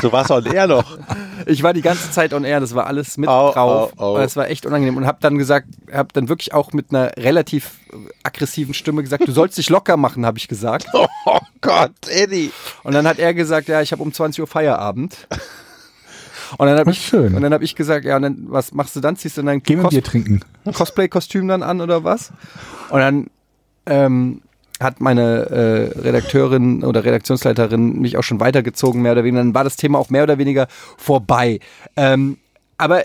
Du warst auch eher noch. Ich war die ganze Zeit on air, das war alles mit Au, drauf. au, au. Das war echt unangenehm und habe dann gesagt, habe dann wirklich auch mit einer relativ aggressiven Stimme gesagt, du sollst dich locker machen, habe ich gesagt. Oh Gott, Eddie. Und dann hat er gesagt, ja, ich habe um 20 Uhr Feierabend. Und dann habe ich, schön. und dann hab ich gesagt, ja, und dann, was machst du dann? Ziehst du dein Geh mal Cos. Cosplay-Kostüm dann an oder was? Und dann ähm, hat meine äh, Redakteurin oder Redaktionsleiterin mich auch schon weitergezogen, mehr oder weniger. Dann war das Thema auch mehr oder weniger vorbei. Ähm, aber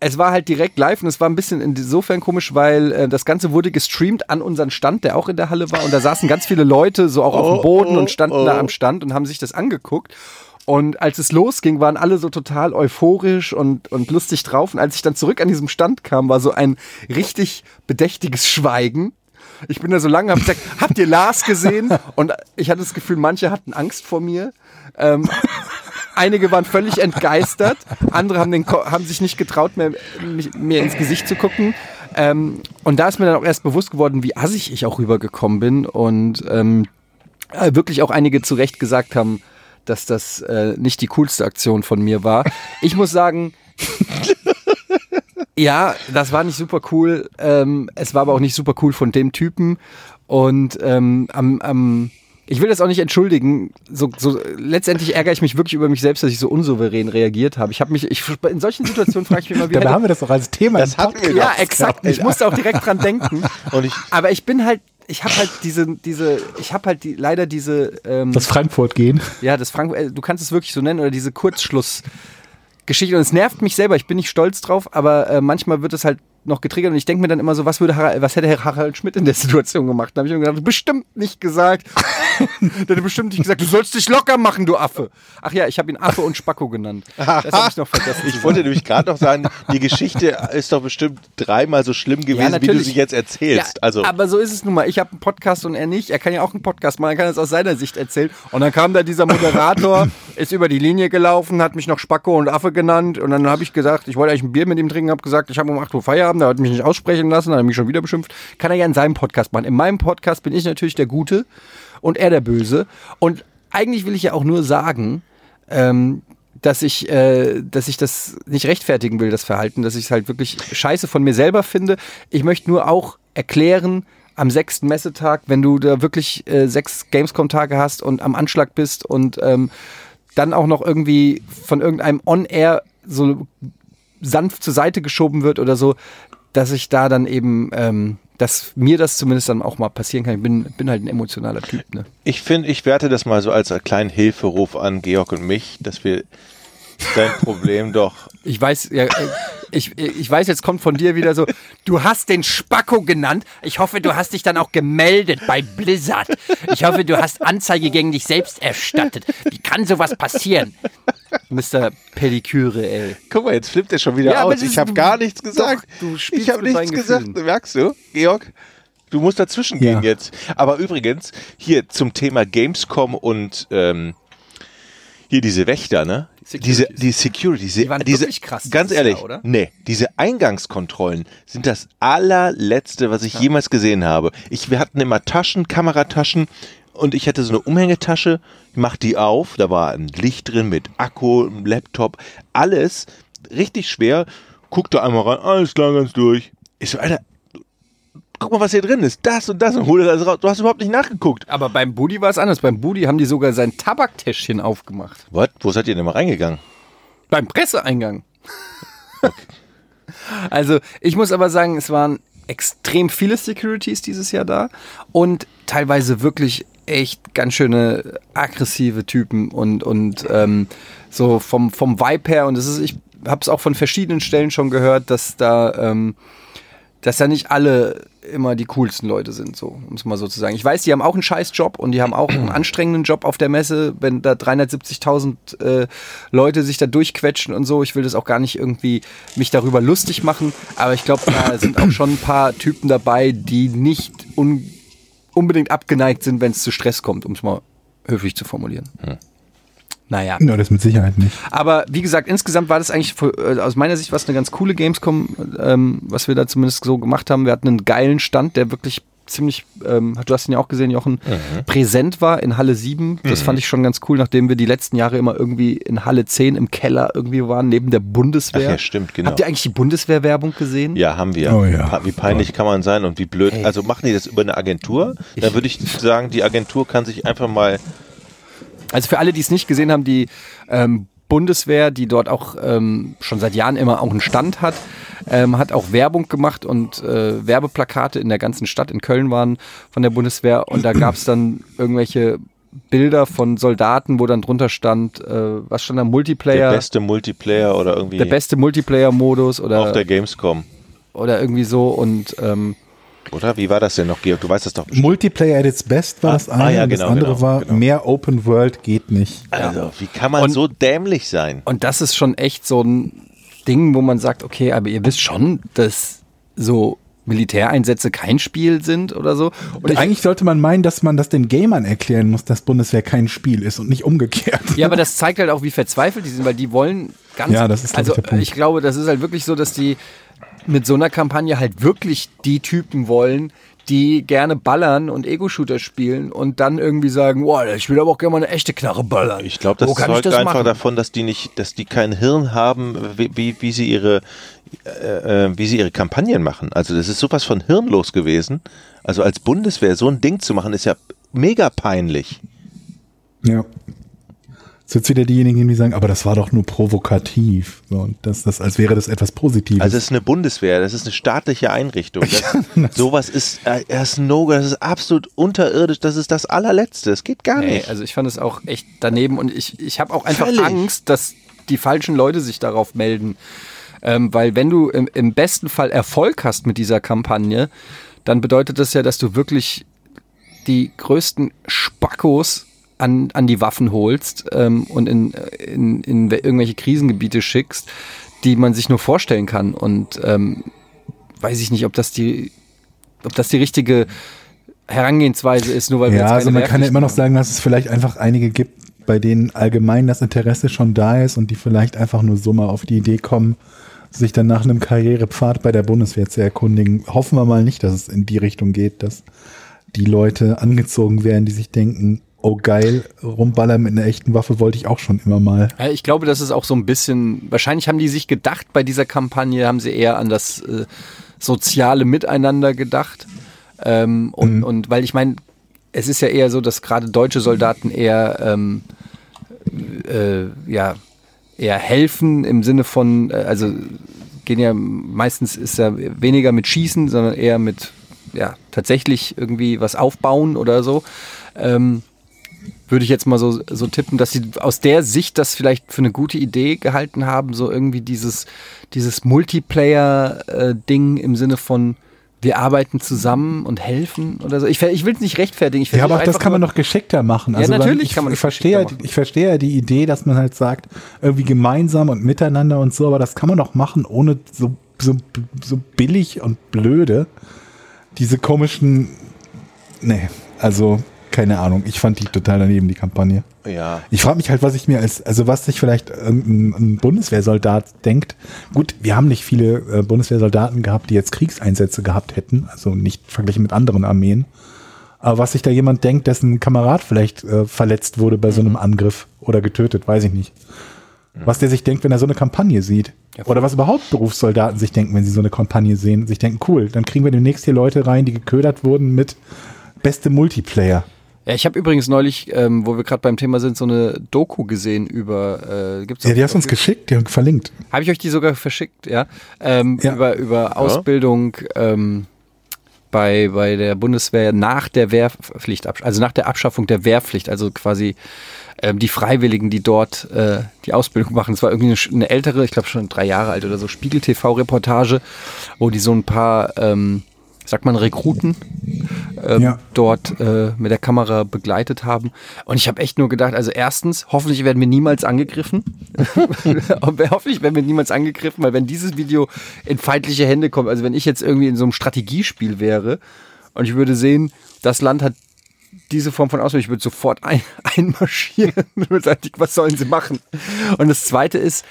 es war halt direkt live und es war ein bisschen insofern komisch, weil äh, das Ganze wurde gestreamt an unseren Stand, der auch in der Halle war. Und da saßen ganz viele Leute so auch auf dem Oh, Boden oh, und standen oh. da am Stand und haben sich das angeguckt. Und als es losging, waren alle so total euphorisch und, und lustig drauf. Und als ich dann zurück an diesem Stand kam, war so ein richtig bedächtiges Schweigen. Ich bin da so lange, hab gesagt, habt ihr Lars gesehen? Und ich hatte das Gefühl, manche hatten Angst vor mir. Ähm, einige waren völlig entgeistert, andere haben, den, haben sich nicht getraut, mehr, mich, ins Gesicht zu gucken. Ähm, und da ist mir dann auch erst bewusst geworden, wie assig ich auch rübergekommen bin und ähm, äh, wirklich auch einige zu Recht gesagt haben, dass das äh, nicht die coolste Aktion von mir war. Ich muss sagen, ja, das war nicht super cool. Ähm, es war aber auch nicht super cool von dem Typen. Und ähm, am, am ich will das auch nicht entschuldigen. So, so letztendlich ärgere ich mich wirklich über mich selbst, dass ich so unsouverän reagiert habe. Ich habe mich, ich, in solchen Situationen frage ich mich immer wieder. Da haben wir das auch als Thema. Das hatten wir Ja, exakt. Ich musste auch direkt dran denken. Und ich, Aber ich bin halt, ich habe halt diese, diese, ich habe halt die, leider diese. Ähm, das Frankfurt gehen. Ja, das Frankfurt. Äh, du kannst es wirklich so nennen oder diese Kurzschlussgeschichte. Und es nervt mich selber. Ich bin nicht stolz drauf, aber äh, manchmal wird es halt noch getriggert und ich denke mir dann immer so, was würde Harald, was hätte Herr Harald Schmidt in der Situation gemacht? Da habe ich mir gedacht, bestimmt nicht gesagt. der hätte bestimmt nicht gesagt, du sollst dich locker machen, du Affe. Ach ja, ich habe ihn Affe und Spacko genannt. Das habe ich noch vergessen. Ich wollte nämlich gerade noch sagen, die Geschichte ist doch bestimmt dreimal so schlimm gewesen, ja, wie du sie jetzt erzählst. Ja, also. Aber so ist es nun mal. Ich habe einen Podcast und er nicht. Er kann ja auch einen Podcast machen, er kann es aus seiner Sicht erzählen. Und dann kam da dieser Moderator, ist über die Linie gelaufen, hat mich noch Spacko und Affe genannt und dann habe ich gesagt, ich wollte eigentlich ein Bier mit ihm trinken, habe gesagt, ich habe um 8 Uhr Feierabend, er hat mich nicht aussprechen lassen, hat er mich schon wieder beschimpft. Kann er ja in seinem Podcast machen. In meinem Podcast bin ich natürlich der Gute und er der Böse. Und eigentlich will ich ja auch nur sagen, ähm, dass ich, äh, dass ich das nicht rechtfertigen will, das Verhalten, dass ich es halt wirklich scheiße von mir selber finde. Ich möchte nur auch erklären, am sechsten Messetag, wenn du da wirklich äh, sechs Gamescom-Tage hast und am Anschlag bist und ähm, dann auch noch irgendwie von irgendeinem On-Air so sanft zur Seite geschoben wird oder so, dass ich da dann eben ähm, dass mir das zumindest dann auch mal passieren kann. Ich bin, bin halt ein emotionaler Typ. Ne? Ich finde, ich werte das mal so als einen kleinen Hilferuf an Georg und mich, dass wir dein Problem doch. Ich weiß, ja, äh, ich, ich weiß, jetzt kommt von dir wieder so, du hast den Spacko genannt. Ich hoffe, du hast dich dann auch gemeldet bei Blizzard. Ich hoffe, du hast Anzeige gegen dich selbst erstattet. Wie kann sowas passieren? Mr. Pediküre, ey. Guck mal, jetzt flippt er schon wieder ja, aus. Ich habe gar nichts gesagt. Doch, ich habe nichts gesagt. Gefühlen. Merkst du, Georg? Du musst dazwischen gehen ja. jetzt. Aber übrigens, hier zum Thema Gamescom und ähm, hier diese Wächter, ne? Diese, die Security, diese, die waren diese, krass. Ganz ehrlich, Jahr, oder? nee, diese Eingangskontrollen sind das allerletzte, was ich ja. jemals gesehen habe. Ich, wir hatten immer Taschen, Kamerataschen und ich hatte so eine Umhängetasche, mach die auf, da war ein Licht drin mit Akku, Laptop, alles richtig schwer. Guck da einmal rein, alles klar, ganz durch. Ich so, Alter, guck mal, was hier drin ist. Das und das und hol das raus. Du hast überhaupt nicht nachgeguckt. Aber beim Budi war es anders. Beim Budi haben die sogar sein Tabaktäschchen aufgemacht. Was? Wo seid ihr denn mal reingegangen? Beim Presseeingang. Okay. also, ich muss aber sagen, es waren extrem viele Securities dieses Jahr da und teilweise wirklich echt ganz schöne aggressive Typen und, und ähm, so vom, vom Vibe her und das ist, ich habe es auch von verschiedenen Stellen schon gehört, dass da ähm, dass ja nicht alle immer die coolsten Leute sind, so, um es mal so zu sagen. Ich weiß, die haben auch einen scheiß Job und die haben auch einen anstrengenden Job auf der Messe, wenn da 370.000 äh, Leute sich da durchquetschen und so. Ich will das auch gar nicht irgendwie mich darüber lustig machen, aber ich glaube, da sind auch schon ein paar Typen dabei, die nicht un unbedingt abgeneigt sind, wenn es zu Stress kommt, um es mal höflich zu formulieren. Hm. Naja. Ja, das mit Sicherheit nicht. Aber wie gesagt, insgesamt war das eigentlich äh, aus meiner Sicht was eine ganz coole Gamescom, ähm, was wir da zumindest so gemacht haben. Wir hatten einen geilen Stand, der wirklich ziemlich, ähm, du hast ihn ja auch gesehen, Jochen, mhm. präsent war in Halle 7. Das mhm. fand ich schon ganz cool, nachdem wir die letzten Jahre immer irgendwie in Halle 10 im Keller irgendwie waren, neben der Bundeswehr. Ach ja, stimmt, genau. Habt ihr eigentlich die Bundeswehrwerbung gesehen? Ja, haben wir. Oh, ja. Wie peinlich kann man sein und wie blöd. Hey. Also machen die das über eine Agentur? Da würde ich sagen, die Agentur kann sich einfach mal also für alle, die es nicht gesehen haben, die ähm, Bundeswehr, die dort auch ähm, schon seit Jahren immer auch einen Stand hat, ähm, hat auch Werbung gemacht und äh, Werbeplakate in der ganzen Stadt. In Köln waren von der Bundeswehr und da gab es dann irgendwelche Bilder von Soldaten, wo dann drunter stand, äh, was stand da, Multiplayer? Der beste Multiplayer oder irgendwie. Der beste Multiplayer-Modus oder. Auf der Gamescom. Oder irgendwie so und ähm, oder? Wie war das denn noch, Georg? Du weißt das doch bestimmt. Multiplayer at its best war ah, das eine. Ah, ja, genau, das andere genau, war, genau. mehr Open World geht nicht. Also, wie kann man und, so dämlich sein? Und das ist schon echt so ein Ding, wo man sagt, okay, aber ihr wisst schon, dass so Militäreinsätze kein Spiel sind oder so. Und ich, eigentlich sollte man meinen, dass man das den Gamern erklären muss, dass Bundeswehr kein Spiel ist und nicht umgekehrt. Ja, aber das zeigt halt auch, wie verzweifelt die sind, weil die wollen ganz. Ja, das ist also ich glaube, das ist halt wirklich so, dass die mit so einer Kampagne halt wirklich die Typen wollen, die gerne ballern und Ego-Shooter spielen und dann irgendwie sagen, boah, ich will aber auch gerne mal eine echte Knarre ballern. Ich glaube, das zeugt das einfach machen? davon, dass die nicht, dass die kein Hirn haben, wie, wie, wie sie ihre äh, äh, wie sie ihre Kampagnen machen. Also das ist sowas von hirnlos gewesen. Also als Bundeswehr so ein Ding zu machen, ist ja mega peinlich. Ja. Jetzt jetzt wieder diejenigen, die sagen, aber das war doch nur provokativ. So, und das, das, als wäre das etwas Positives. Also es ist eine Bundeswehr, das ist eine staatliche Einrichtung. Das, sowas ist, äh, ist no, das ist absolut unterirdisch, das ist das allerletzte. Das geht gar Nee, nicht. also ich fand es auch echt daneben und ich, ich habe auch einfach Völlig. Angst, dass die falschen Leute sich darauf melden. Ähm, weil wenn du im, im besten Fall Erfolg hast mit dieser Kampagne, dann bedeutet das ja, dass du wirklich die größten Spackos an, an die Waffen holst ähm, und in, in, in irgendwelche Krisengebiete schickst, die man sich nur vorstellen kann. Und ähm, weiß ich nicht, ob das die, ob das die richtige Herangehensweise ist, nur weil wir ja, jetzt also keine man kann ja immer noch sagen, dass es vielleicht einfach einige gibt, bei denen allgemein das Interesse schon da ist und die vielleicht einfach nur so mal auf die Idee kommen, sich dann nach einem Karrierepfad bei der Bundeswehr zu erkundigen. Hoffen wir mal nicht, dass es in die Richtung geht, dass die Leute angezogen werden, die sich denken, oh geil, rumballern mit einer echten Waffe wollte ich auch schon immer mal. Ich glaube, das ist auch so ein bisschen, wahrscheinlich haben die sich gedacht, bei dieser Kampagne haben sie eher an das äh, soziale Miteinander gedacht. Ähm, und, und weil ich meine, es ist ja eher so, dass gerade deutsche Soldaten eher, ähm, äh, ja, eher helfen im Sinne von, äh, also gehen ja meistens ist ja weniger mit Schießen, sondern eher mit, ja, tatsächlich irgendwie was aufbauen oder so. Ähm, würde ich jetzt mal so, so tippen, dass sie aus der Sicht das vielleicht für eine gute Idee gehalten haben, so irgendwie dieses, dieses Multiplayer-Ding im Sinne von wir arbeiten zusammen und helfen oder so. Ich, ich will es nicht rechtfertigen. Ich Ja, aber auch das kann man noch geschickter machen. Ja, Also natürlich weil ich, kann man das ich verstehe, ja, machen. ich verstehe ja die Idee, dass man halt sagt, irgendwie gemeinsam und miteinander und so, aber das kann man doch machen, ohne so, so, so billig und blöde. Diese komischen, nee, also keine Ahnung. Ich fand die total daneben, die Kampagne. Ja. Ich frage mich halt, was ich mir als, also was sich vielleicht ein, ein Bundeswehrsoldat denkt. Gut, wir haben nicht viele äh, Bundeswehrsoldaten gehabt, die jetzt Kriegseinsätze gehabt hätten, also nicht verglichen mit anderen Armeen. Aber was sich da jemand denkt, dessen Kamerad vielleicht äh, verletzt wurde bei so einem Angriff oder getötet, weiß ich nicht. Was der sich denkt, wenn er so eine Kampagne sieht. Oder was überhaupt Berufssoldaten sich denken, wenn sie so eine Kampagne sehen. Sich denken, cool, dann kriegen wir demnächst hier Leute rein, die geködert wurden mit beste Multiplayer. Ja, ich habe übrigens neulich, ähm, wo wir gerade beim Thema sind, so eine Doku gesehen über. Äh, gibt's Ja, die hast du uns geschickt, die haben verlinkt. Habe ich euch die sogar verschickt, ja? Ähm, Ja. Über, über Ausbildung ähm, bei, bei der Bundeswehr nach der Wehrpflicht, also nach der Abschaffung der Wehrpflicht, also quasi ähm, die Freiwilligen, die dort äh, die Ausbildung machen. Es war irgendwie eine, eine ältere, ich glaube schon drei Jahre alt oder so, Spiegel-TV-Reportage, wo die so ein paar, ähm, sagt man, Rekruten ähm, Ja. dort äh, mit der Kamera begleitet haben. Und ich habe echt nur gedacht, also erstens, hoffentlich werden wir niemals angegriffen. Hoffentlich werden wir niemals angegriffen, weil wenn dieses Video in feindliche Hände kommt, also wenn ich jetzt irgendwie in so einem Strategiespiel wäre und ich würde sehen, das Land hat diese Form von Ausbildung, ich würde sofort ein, einmarschieren was sollen sie machen? Und das zweite ist,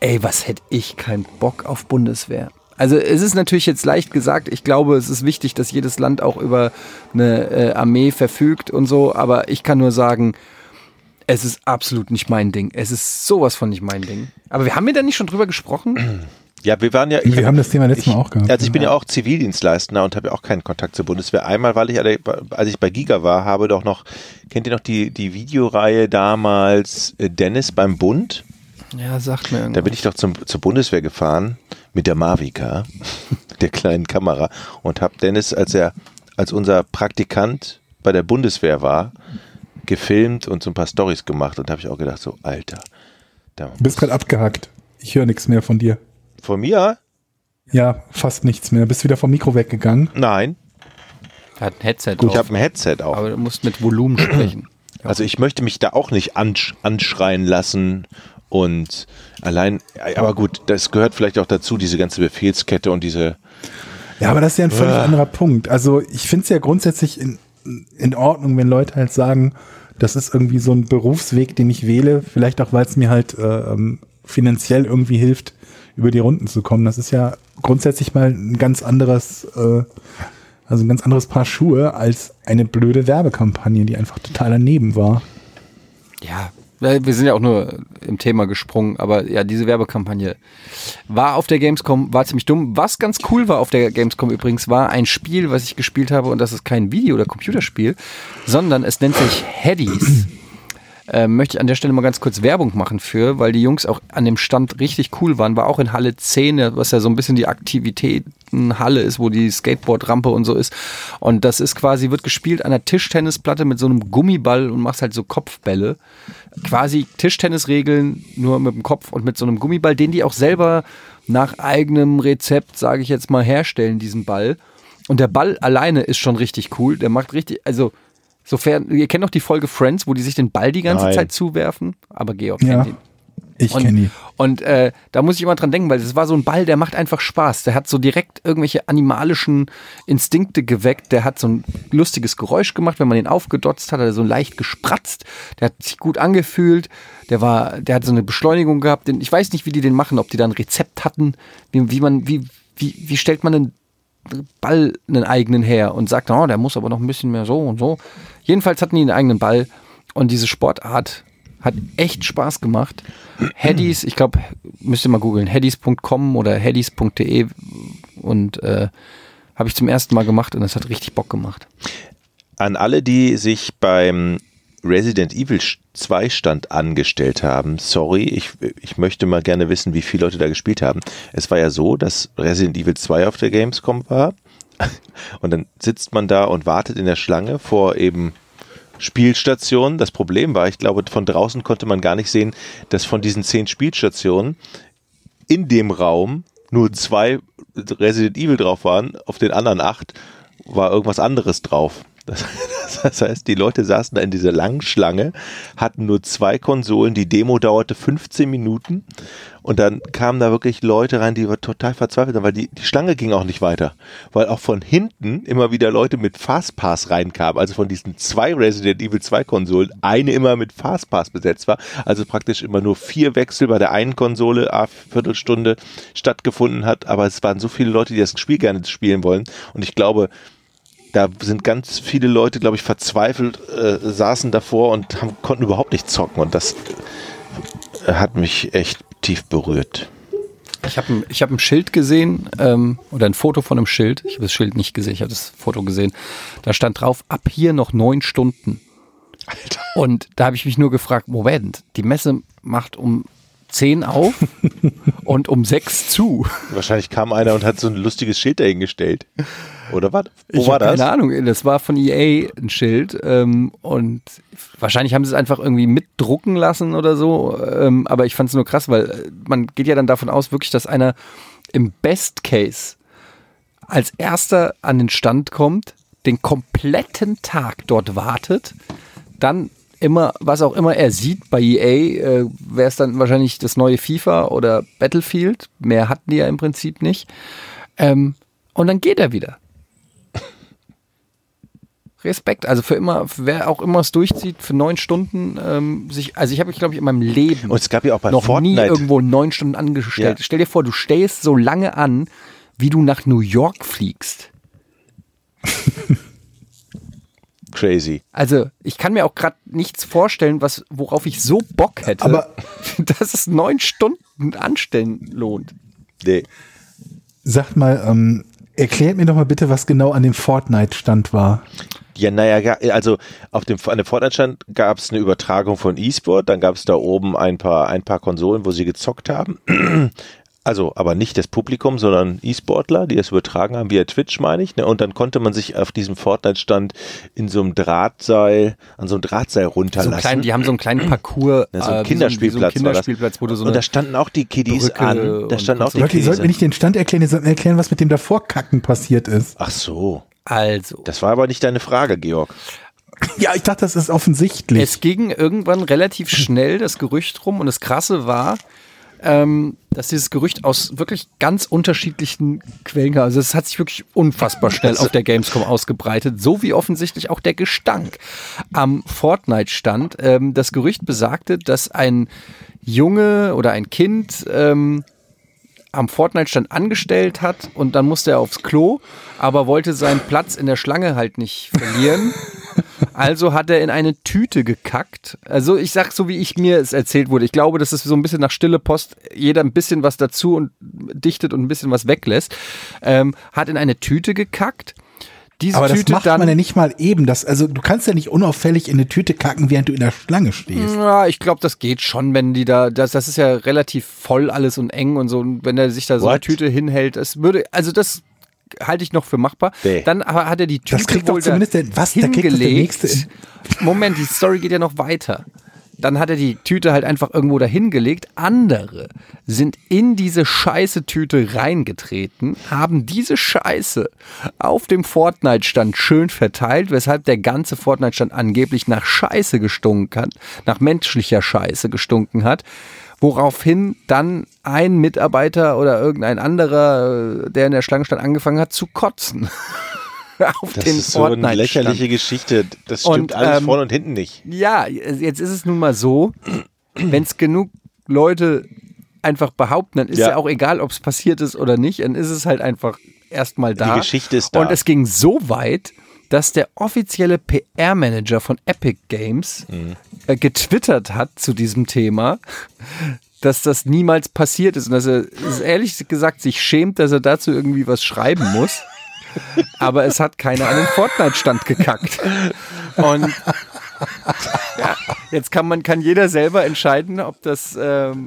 ey, was hätte ich keinen Bock auf Bundeswehr? Also es ist natürlich jetzt leicht gesagt, ich glaube, es ist wichtig, dass jedes Land auch über eine äh, Armee verfügt und so, aber ich kann nur sagen, es ist absolut nicht mein Ding. Es ist sowas von nicht mein Ding. Aber wir haben ja da nicht schon drüber gesprochen? Ja, wir waren ja. Wir haben das Thema letztes Mal auch gehabt. Also ich bin ja auch Zivildienstleistender und habe ja auch keinen Kontakt zur Bundeswehr. Einmal, weil ich, als ich bei Giga war, habe doch noch, kennt ihr noch die, die Videoreihe damals äh, Dennis beim Bund? Ja, sagt mir Da irgendwas. bin ich doch zum, zur Bundeswehr gefahren mit der Mavica, der kleinen Kamera und habe Dennis, als er als unser Praktikant bei der Bundeswehr war, gefilmt und so ein paar Stories gemacht und habe ich auch gedacht so Alter, da, Du bist gerade abgehackt. Ich höre nichts mehr von dir. von mir? Ja, fast nichts mehr. Bist wieder vom Mikro weggegangen. Nein, Er hat ein Headset ich drauf, habe ein Headset auch. aber du musst mit Volumen sprechen. Also ich möchte mich da auch nicht ansch anschreien lassen und allein, aber gut, das gehört vielleicht auch dazu, diese ganze Befehlskette und diese, Ja, aber das ist ja ein völlig Ah. anderer Punkt. Also ich finde es ja grundsätzlich in, in Ordnung, wenn Leute halt sagen, das ist irgendwie so ein Berufsweg, den ich wähle, vielleicht auch, weil es mir halt äh, ähm, finanziell irgendwie hilft, über die Runden zu kommen. Das ist ja grundsätzlich mal ein ganz anderes, äh, also ein ganz anderes Paar Schuhe als eine blöde Werbekampagne, die einfach total daneben war. Ja, wir sind ja auch nur im Thema gesprungen, aber ja, diese Werbekampagne war auf der Gamescom, war ziemlich dumm. Was ganz cool war auf der Gamescom übrigens, war ein Spiel, was ich gespielt habe und das ist kein Video- oder Computerspiel, sondern es nennt sich Headies äh, möchte ich an der Stelle mal ganz kurz Werbung machen für, weil die Jungs auch an dem Stand richtig cool waren. War auch in Halle 10, was ja so ein bisschen die Aktivitätenhalle ist, wo die Skateboardrampe und so ist. Und das ist quasi, wird gespielt an einer Tischtennisplatte mit so einem Gummiball und machst halt so Kopfbälle. Quasi Tischtennisregeln nur mit dem Kopf und mit so einem Gummiball, den die auch selber nach eigenem Rezept, sage ich jetzt mal, herstellen, diesen Ball. Und der Ball alleine ist schon richtig cool. Der macht richtig, also Sofern, ihr kennt noch die Folge Friends, wo die sich den Ball die ganze Nein. Zeit zuwerfen, aber Georg Ja. kennt ihn. Ich Und, kenne die. und äh, da muss ich immer dran denken, weil das war so ein Ball, der macht einfach Spaß. Der hat so direkt irgendwelche animalischen Instinkte geweckt. Der hat so ein lustiges Geräusch gemacht, wenn man ihn aufgedotzt hat, hat er so leicht gespratzt. Der hat sich gut angefühlt. Der war, der hat so eine Beschleunigung gehabt. Ich weiß nicht, wie die den machen, ob die da ein Rezept hatten, wie, wie man, wie, wie, wie stellt man einen Ball einen eigenen her und sagt, oh, der muss aber noch ein bisschen mehr so und so. Jedenfalls hatten die einen eigenen Ball und diese Sportart hat echt Spaß gemacht. Headies, ich glaube, müsst ihr mal googeln, headies.com oder headies.de und äh, habe ich zum ersten Mal gemacht und es hat richtig Bock gemacht. An alle, die sich beim Resident Evil 2 Stand angestellt haben, sorry, ich, ich möchte mal gerne wissen, wie viele Leute da gespielt haben. Es war ja so, dass Resident Evil 2 auf der Gamescom war und dann sitzt man da und wartet in der Schlange vor eben Spielstationen. Das Problem war, ich glaube, von draußen konnte man gar nicht sehen, dass von diesen zehn Spielstationen in dem Raum nur zwei Resident Evil drauf waren, auf den anderen acht war irgendwas anderes drauf. Das, das heißt, die Leute saßen da in dieser langen Schlange, hatten nur zwei Konsolen, die Demo dauerte 15 Minuten und dann kamen da wirklich Leute rein, die total verzweifelt waren, weil die, die Schlange ging auch nicht weiter, weil auch von hinten immer wieder Leute mit Fastpass reinkamen, also von diesen zwei Resident Evil 2 Konsolen, eine immer mit Fastpass besetzt war, also praktisch immer nur vier Wechsel bei der einen Konsole, a Viertelstunde stattgefunden hat, aber es waren so viele Leute, die das Spiel gerne spielen wollen und ich glaube, da sind ganz viele Leute, glaube ich, verzweifelt, äh, saßen davor und haben, konnten überhaupt nicht zocken. Und das äh, hat mich echt tief berührt. Ich habe ein, ich hab ein Schild gesehen ähm, oder ein Foto von einem Schild. Ich habe das Schild nicht gesehen, ich habe das Foto gesehen. Da stand drauf, ab hier noch neun Stunden. Alter. Und da habe ich mich nur gefragt, Moment, die Messe macht um 10 auf und um 6 zu. Wahrscheinlich kam einer und hat so ein lustiges Schild dahingestellt. Oder was? Wo ich war das? Keine Ahnung, das war von EA ein Schild ähm, und wahrscheinlich haben sie es einfach irgendwie mitdrucken lassen oder so, ähm, aber ich fand es nur krass, weil äh, man geht ja dann davon aus, wirklich, dass einer im Best Case als erster an den Stand kommt, den kompletten Tag dort wartet, dann immer, was auch immer er sieht bei EA, äh, wäre es dann wahrscheinlich das neue FIFA oder Battlefield. Mehr hatten die ja im Prinzip nicht. Ähm, und dann geht er wieder. Respekt, also für immer, wer auch immer es durchzieht, für neun Stunden ähm, sich, also ich habe mich, glaube ich, in meinem Leben Und es gab ja auch bei noch nie Fortnite. irgendwo neun Stunden angestellt. Ja. Stell dir vor, du stehst so lange an, wie du nach New York fliegst. Crazy. Also ich kann mir auch gerade nichts vorstellen, was, worauf ich so Bock hätte, Aber- dass es neun Stunden anstellen lohnt. Nee. Sagt mal, ähm, erklärt mir doch mal bitte, was genau an dem Fortnite-Stand war. Ja, naja, also auf dem, an dem Fortnite-Stand gab es eine Übertragung von E-Sport, dann gab es da oben ein paar, ein paar Konsolen, wo sie gezockt haben. Also, aber nicht das Publikum, sondern E-Sportler, die das übertragen haben via Twitch, meine ich. Ne? Und dann konnte man sich auf diesem Fortnite-Stand in so einem Drahtseil, an so einem Drahtseil So runterlassen. einen kleinen, die haben so einen kleinen Parcours, Ja, so ein äh, Kinderspielplatz so ein Kinderspielplatz, wo du so und da standen auch die Kiddies Brücke an. Da standen auch die Leute, ihr Kiddies sollt mir nicht den Stand erklären, ihr sollt mir erklären, was mit dem davor Kacken passiert ist. Ach so. Also, Das war aber nicht deine Frage, Georg. Ja, ich dachte, das ist offensichtlich. es ging irgendwann relativ schnell das Gerücht rum und das Krasse war, ähm, dass dieses Gerücht aus wirklich ganz unterschiedlichen Quellen kam. Also es hat sich wirklich unfassbar schnell auf der Gamescom ausgebreitet, so wie offensichtlich auch der Gestank am Fortnite-Stand. Ähm, das Gerücht besagte, dass ein Junge oder ein Kind ähm, am Fortnite-Stand angestellt hat und dann musste er aufs Klo, aber wollte seinen Platz in der Schlange halt nicht verlieren Also hat er in eine Tüte gekackt. Also ich sag so, wie ich mir es erzählt wurde. Ich glaube, das ist so ein bisschen nach stille Post. Jeder ein bisschen was dazu und dichtet und ein bisschen was weglässt. Ähm, hat in eine Tüte gekackt. Diese Aber das Tüte macht dann, man ja nicht mal eben. Das, also du kannst ja nicht unauffällig in eine Tüte kacken, während du in der Schlange stehst. Ja, ich glaube, das geht schon, wenn die da, das, das ist ja relativ voll alles und eng und so. Und wenn er sich da so eine What? Tüte hinhält, es würde, also das halte ich noch für machbar. Nee. Dann aber hat er die Tüte Das kriegt wohl doch zumindest da der, was, der hingelegt. nächste. Moment, die Story geht ja noch weiter. Dann hat er die Tüte halt einfach irgendwo dahin gelegt. Andere sind in diese scheiße Tüte reingetreten, haben diese Scheiße auf dem Fortnite-Stand schön verteilt, weshalb der ganze Fortnite-Stand angeblich nach Scheiße gestunken hat, nach menschlicher Scheiße gestunken hat. Woraufhin dann ein Mitarbeiter oder irgendein anderer, äh, der in der Schlange stand, angefangen hat zu kotzen. auf Das den ist so eine Fortnite-Stand. lächerliche Geschichte. Das stimmt Und, alles ähm, vorne und hinten nicht. Ja, jetzt ist es nun mal so, wenn es genug Leute einfach behaupten, dann ist ja, Ja. auch egal, ob es passiert ist oder nicht, dann ist es halt einfach erstmal da. Die Geschichte ist da. Und es ging so weit, dass der offizielle PR-Manager von Epic Games Mhm. äh, getwittert hat zu diesem Thema, dass das niemals passiert ist und dass er ehrlich gesagt sich schämt, dass er dazu irgendwie was schreiben muss. Aber es hat keiner an den Fortnite-Stand gekackt. Und ja, jetzt kann man, kann jeder selber entscheiden, ob das ähm,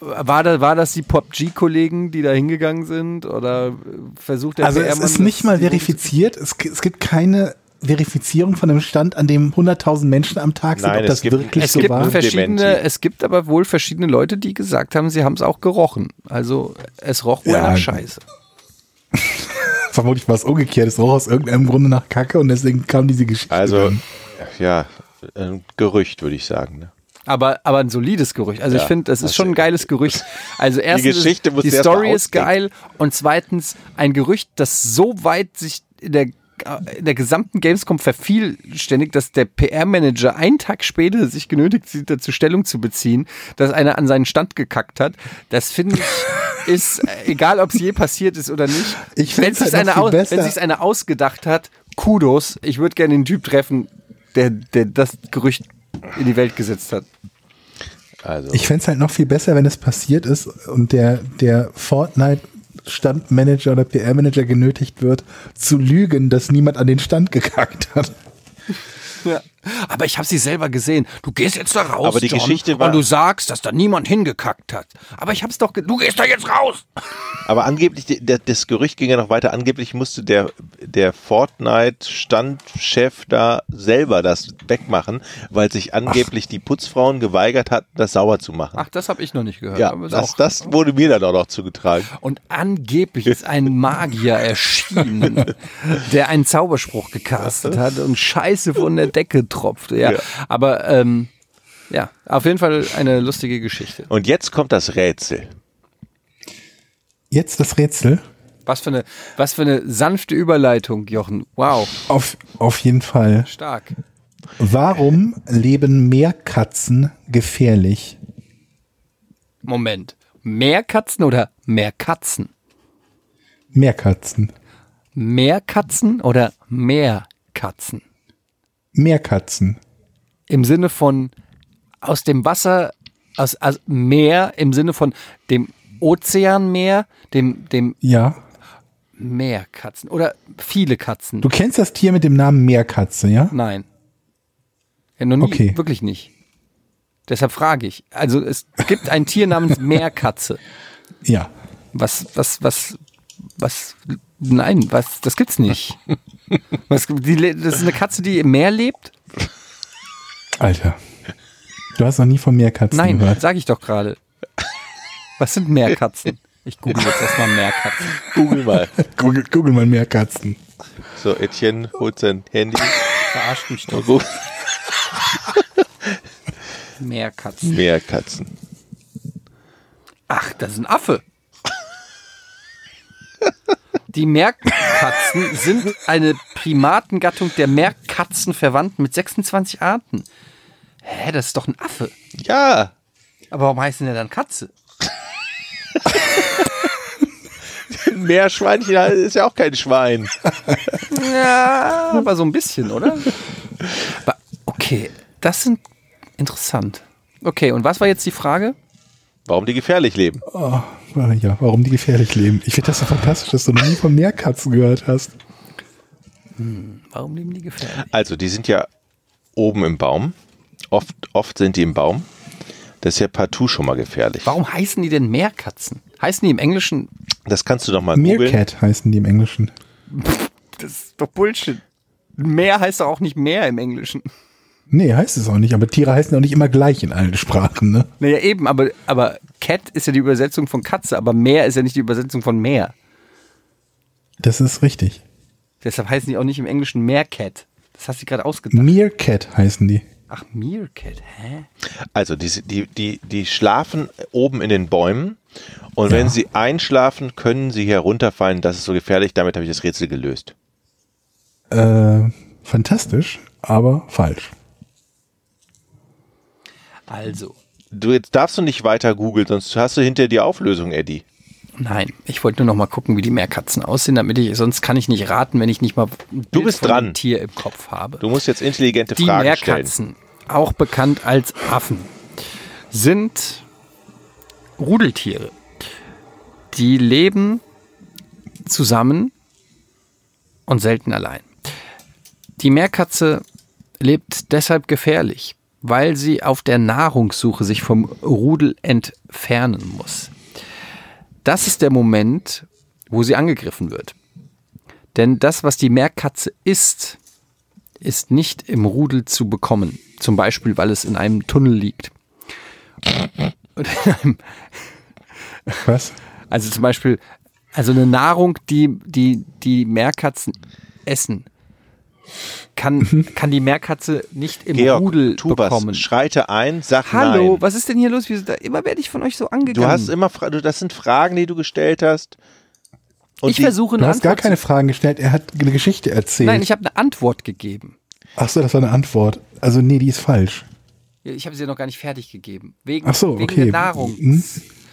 war, da, war das die PUBG-Kollegen, die da hingegangen sind oder versucht der Also es ist nicht mal verifiziert. Es, es gibt keine Verifizierung von einem Stand, an dem 100.000 Menschen am Tag sind, Nein, ob es das gibt- wirklich Es so gibt war. verschiedene, es gibt aber wohl verschiedene Leute, die gesagt haben, sie haben es auch gerochen. Also es roch wohl Ja, nach Scheiße. Vermutlich war es umgekehrt. Es roch aus irgendeinem Grunde nach Kacke und deswegen kam diese Geschichte. Also, dann. ja, ein Gerücht, würde ich sagen. Ne? Aber, aber ein solides Gerücht. Also ich Ja, finde, das ist schon ein geiles Gerücht. Also erstens, Geschichte ist, muss die Story ist geil und zweitens ein Gerücht, das so weit sich in der in der gesamten Gamescom vervielständigt, dass der PR-Manager einen Tag später sich genötigt sieht, dazu Stellung zu beziehen, dass einer an seinen Stand gekackt hat. Das finde ich ist, äh, egal ob es je passiert ist oder nicht, Ich wenn sich halt besser. wenn sich's einer ausgedacht hat, Kudos. Ich würde gerne den Typ treffen, der, der das Gerücht in die Welt gesetzt hat. Also, Ich fände es halt noch viel besser, wenn es passiert ist und der, der Fortnite-Standmanager oder PR-Manager genötigt wird, zu lügen, dass niemand an den Stand gekackt hat. Ja. Aber ich habe sie selber gesehen. Du gehst jetzt da raus, Aber die John, Geschichte war- und du sagst, dass da niemand hingekackt hat. Aber ich hab's doch, ge du gehst da jetzt raus. aber angeblich, der, das Gerücht ging ja noch weiter, angeblich musste der, der Fortnite-Standchef da selber das wegmachen, weil sich angeblich die Putzfrauen geweigert hatten, das sauber zu machen. Ach, das habe ich noch nicht gehört. ja, das, das wurde mir dann auch noch zugetragen. Und angeblich ist ein Magier erschienen, der einen Zauberspruch gecastet hat und Scheiße von der Decke tropfte. Ja, Ja. aber ähm, ja, auf jeden Fall eine lustige Geschichte. Und jetzt kommt das Rätsel. Jetzt das Rätsel. Was für eine, was für eine sanfte Überleitung, Jochen. Wow, Auf, auf jeden Fall. stark. Warum leben Meerkatzen gefährlich? Moment. Mehr Katzen oder mehr Katzen? Meerkatzen. Mehr Katzen oder mehr Katzen? Meerkatzen. Im Sinne von aus dem Wasser, aus, aus Meer, im Sinne von dem Ozeanmeer, dem, dem Ja. Meerkatzen oder viele Katzen. Du kennst das Tier mit dem Namen Meerkatze, ja? Nein. Ja, noch nie, Okay. wirklich nicht. Deshalb frage ich. Also es gibt ein Tier namens Meerkatze. Ja. Was, was, was, was, nein, was, das gibt's nicht. Was, die, das ist eine Katze, die im Meer lebt? Alter. Du hast noch nie von Meerkatzen Nein, gehört. sag ich doch gerade. Was sind Meerkatzen? Ich google jetzt erstmal Meerkatzen. Google mal. Google, Google mal Meerkatzen. So, Etienne holt sein Handy. Verarscht mich doch. Meerkatzen. Meerkatzen. Ach, das ist ein Affe. Die Meerkatzen sind eine Primatengattung der Meerkatzenverwandten mit 26 Arten. Hä, das ist doch ein Affe. Ja, Aber warum heißen der dann Katze? Ein Meerschweinchen ist ja auch kein Schwein. Ja, aber so ein bisschen, oder? Okay, das sind interessant. Okay, und was war jetzt die Frage? Warum die gefährlich leben? Oh, ja, warum die gefährlich leben. Ich finde das so fantastisch, dass du noch nie von Meerkatzen gehört hast. Hm, warum leben die gefährlich? Also, die sind ja oben im Baum. Oft, oft sind die im Baum. Das ist ja partout schon mal gefährlich. Warum heißen die denn Meerkatzen? Heißen die im Englischen? Das kannst du doch mal googeln. Meerkat heißen die im Englischen. Das ist doch Bullshit. Meer heißt doch auch nicht Meer im Englischen. Nee, heißt es auch nicht, aber Tiere heißen auch nicht immer gleich in allen Sprachen, ne? Naja, eben, aber, aber Cat ist ja die Übersetzung von Katze, aber Meer ist ja nicht die Übersetzung von Meer. Das ist richtig. Deshalb heißen die auch nicht im Englischen Meerkat. Das hast du gerade ausgedacht. Meerkat heißen die. Ach, Meerkat, hä? Also, die, die, die, die schlafen oben in den Bäumen und Ja. wenn sie einschlafen, können sie herunterfallen. Das ist so gefährlich. Damit habe ich das Rätsel gelöst. Äh, fantastisch, aber falsch. Also, Du, jetzt darfst du nicht weiter googeln, sonst hast du hinter die Auflösung, Eddie. nein, ich wollte nur noch mal gucken, wie die Meerkatzen aussehen, damit ich, sonst kann ich nicht raten, wenn ich nicht mal ein Bild bist dran. Tier im Kopf habe. Du musst jetzt intelligente Die Fragen stellen. Meerkatzen, auch bekannt als Affen, sind Rudeltiere. Die leben zusammen und selten allein. Die Meerkatze lebt deshalb gefährlich, weil sie auf der Nahrungssuche sich vom Rudel entfernen muss. Das ist der Moment, wo sie angegriffen wird. Denn das, was die Meerkatze isst, ist nicht im Rudel zu bekommen. Zum Beispiel, weil es in einem Tunnel liegt. Was? also zum Beispiel, also eine Nahrung, die die, die Meerkatzen essen, kann, kann die Meerkatze nicht im Georg, Rudel tu was. bekommen. Schreite ein, sag Hallo, nein. was ist denn hier los? Wieso da, immer werde ich von euch so angegangen. Du hast immer, du, das sind Fragen, die du gestellt hast. Und ich die, versuche Du eine hast gar Antwort keine zu, Fragen gestellt, er hat eine Geschichte erzählt. Nein, ich habe eine Antwort gegeben. Ach so, das war eine Antwort. Also nee, die ist falsch. Ich habe sie ja noch gar nicht fertig gegeben. Wegen, Ach so, wegen okay. der Nahrung. Hm?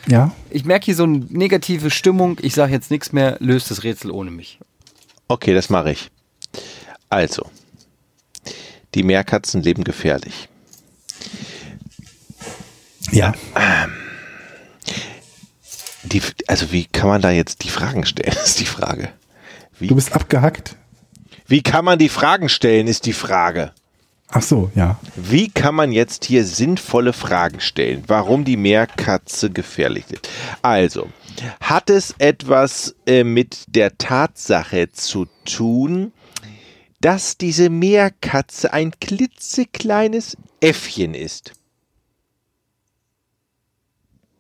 Ja, Ich merke hier so eine negative Stimmung. Ich sage jetzt nichts mehr, löst das Rätsel ohne mich. Okay, das mache ich. Also, die Meerkatzen leben gefährlich. ja. Die, also, wie kann man da jetzt die Fragen stellen, ist die Frage. Wie, Du bist abgehackt. wie kann man die Fragen stellen, ist die Frage. Ach so, ja. Wie kann man jetzt hier sinnvolle Fragen stellen? Warum die Meerkatze gefährlich ist? Also, hat es etwas äh, mit der Tatsache zu tun, dass diese Meerkatze ein klitzekleines Äffchen ist?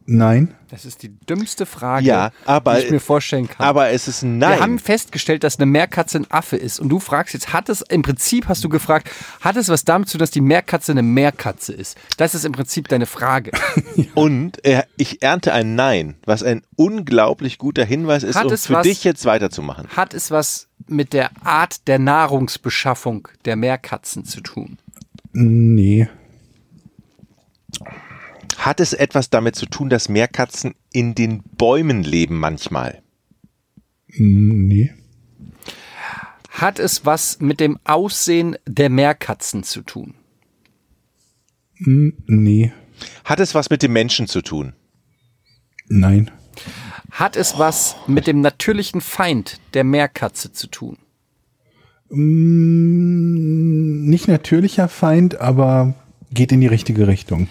Nein. Das ist die dümmste Frage, Ja, aber- die ich mir vorstellen kann. Aber es ist ein Nein. Wir haben festgestellt, dass eine Meerkatze ein Affe ist. Und du fragst jetzt, hat es, im Prinzip hast du gefragt, hat es was damit zu tun, dass die Meerkatze eine Meerkatze ist? Das ist im Prinzip deine Frage. Und äh, ich ernte ein Nein, was ein unglaublich guter Hinweis ist, Hat um es für was- dich jetzt weiterzumachen. Hat es was mit der Art der Nahrungsbeschaffung der Meerkatzen zu tun? Nee. Hat es etwas damit zu tun, dass Meerkatzen in den Bäumen leben manchmal? Hm, Nee. Hat es was mit dem Aussehen der Meerkatzen zu tun? Nee. Hat es was mit dem Menschen zu tun? Nein. Hat es was mit dem natürlichen Feind der Meerkatze zu tun? Nicht natürlicher Feind, aber geht in die richtige Richtung.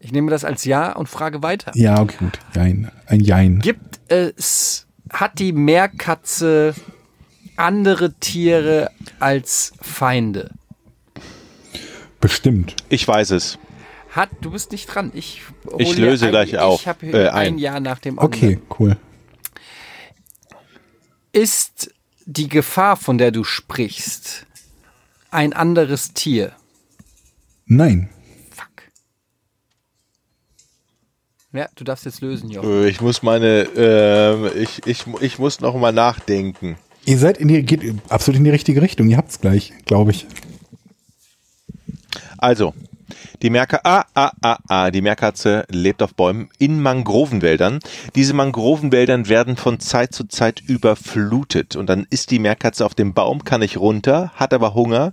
Ich nehme das als Ja und frage weiter. Ja, okay, gut. Jein. Ein Jein. Gibt es, hat die Meerkatze andere Tiere als Feinde? Bestimmt. Ich weiß es. Hat, du bist nicht dran. Ich, Ich löse ein, gleich auf, Ich habe äh, ein ein. Jahr nach dem anderen. Okay, cool. Ist die Gefahr, von der du sprichst, ein anderes Tier? Nein. Fuck. Ja, du darfst jetzt lösen, Jochen. Äh, Ich muss meine, ähm, ich, ich, ich muss noch mal nachdenken. Ihr seid in die, geht absolut in die richtige Richtung. Ihr habt's gleich, glaube ich. Also, Die Meerkatze, ah, ah, ah, ah, die Meerkatze lebt auf Bäumen in Mangrovenwäldern. Diese Mangrovenwäldern werden von Zeit zu Zeit überflutet und dann ist die Meerkatze auf dem Baum, kann nicht runter, hat aber Hunger.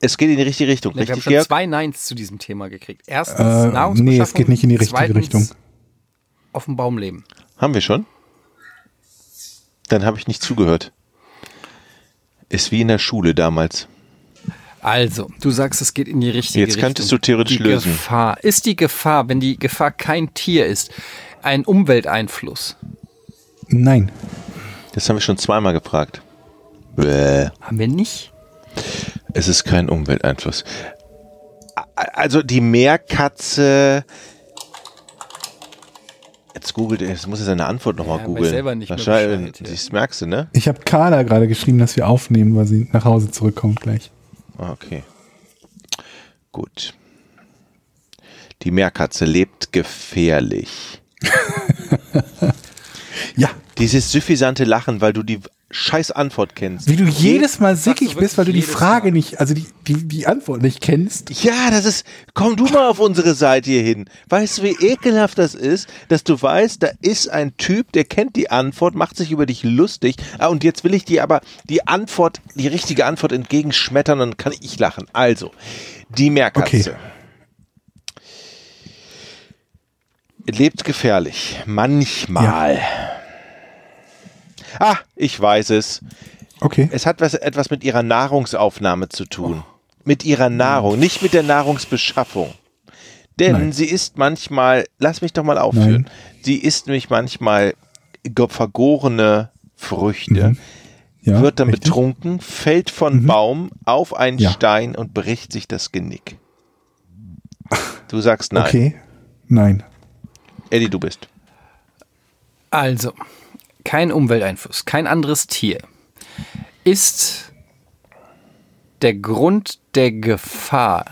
Es geht in die richtige Richtung, Ja, wir haben richtig, schon Georg? zwei Neins zu diesem Thema gekriegt. Erstens Äh, Nahrungsbeschaffung. nee, es geht nicht in die richtige zweitens Richtung. Auf dem Baum leben. Haben wir schon? Dann habe ich nicht zugehört. Ist wie in der Schule damals. Also, du sagst, es geht in die richtige Jetzt Richtung. könntest du theoretisch die lösen. Gefahr. Ist die Gefahr, wenn die Gefahr kein Tier ist, ein Umwelteinfluss? Nein. Das haben wir schon zweimal gefragt. Bäh. Haben wir nicht? Es ist kein Umwelteinfluss. Also die Meerkatze. Jetzt googelt er, jetzt muss er seine Antwort nochmal Ja, googeln. selber nicht mehr Wahrscheinlich, Bescheid, ja. das merkst du, ne? Ich habe Carla gerade geschrieben, dass wir aufnehmen, weil sie nach Hause zurückkommt gleich. Ah, Okay. Gut. Die Meerkatze lebt gefährlich. Ja. Dieses suffisante Lachen, weil du die scheiß Antwort kennst. Wie du jedes Mal sickig bist, weil du die Frage Mal. nicht, also die, die, die Antwort nicht kennst. Ja, das ist. Komm du mal auf unsere Seite hier hin. Weißt du, wie ekelhaft das ist, dass du weißt, da ist ein Typ, der kennt die Antwort, macht sich über dich lustig. Ah, und jetzt will ich dir aber die Antwort, die richtige Antwort entgegenschmettern, dann kann ich lachen. Also, die Meerkatze. Okay. Lebt gefährlich. Manchmal. Ah, ich weiß es. Okay. Es hat was, etwas mit ihrer Nahrungsaufnahme zu tun. Mit ihrer Nahrung, nicht mit der Nahrungsbeschaffung. Denn Nein. sie isst manchmal, lass mich doch mal aufführen, Nein. sie isst nämlich manchmal vergorene Früchte, Mhm. Ja, wird dann richtig. betrunken, fällt von Baum auf einen Ja. Stein und bricht sich das Genick. Du sagst nein. Okay. Nein. Eddie, du bist. Also, kein Umwelteinfluss, kein anderes Tier ist der Grund der Gefahr.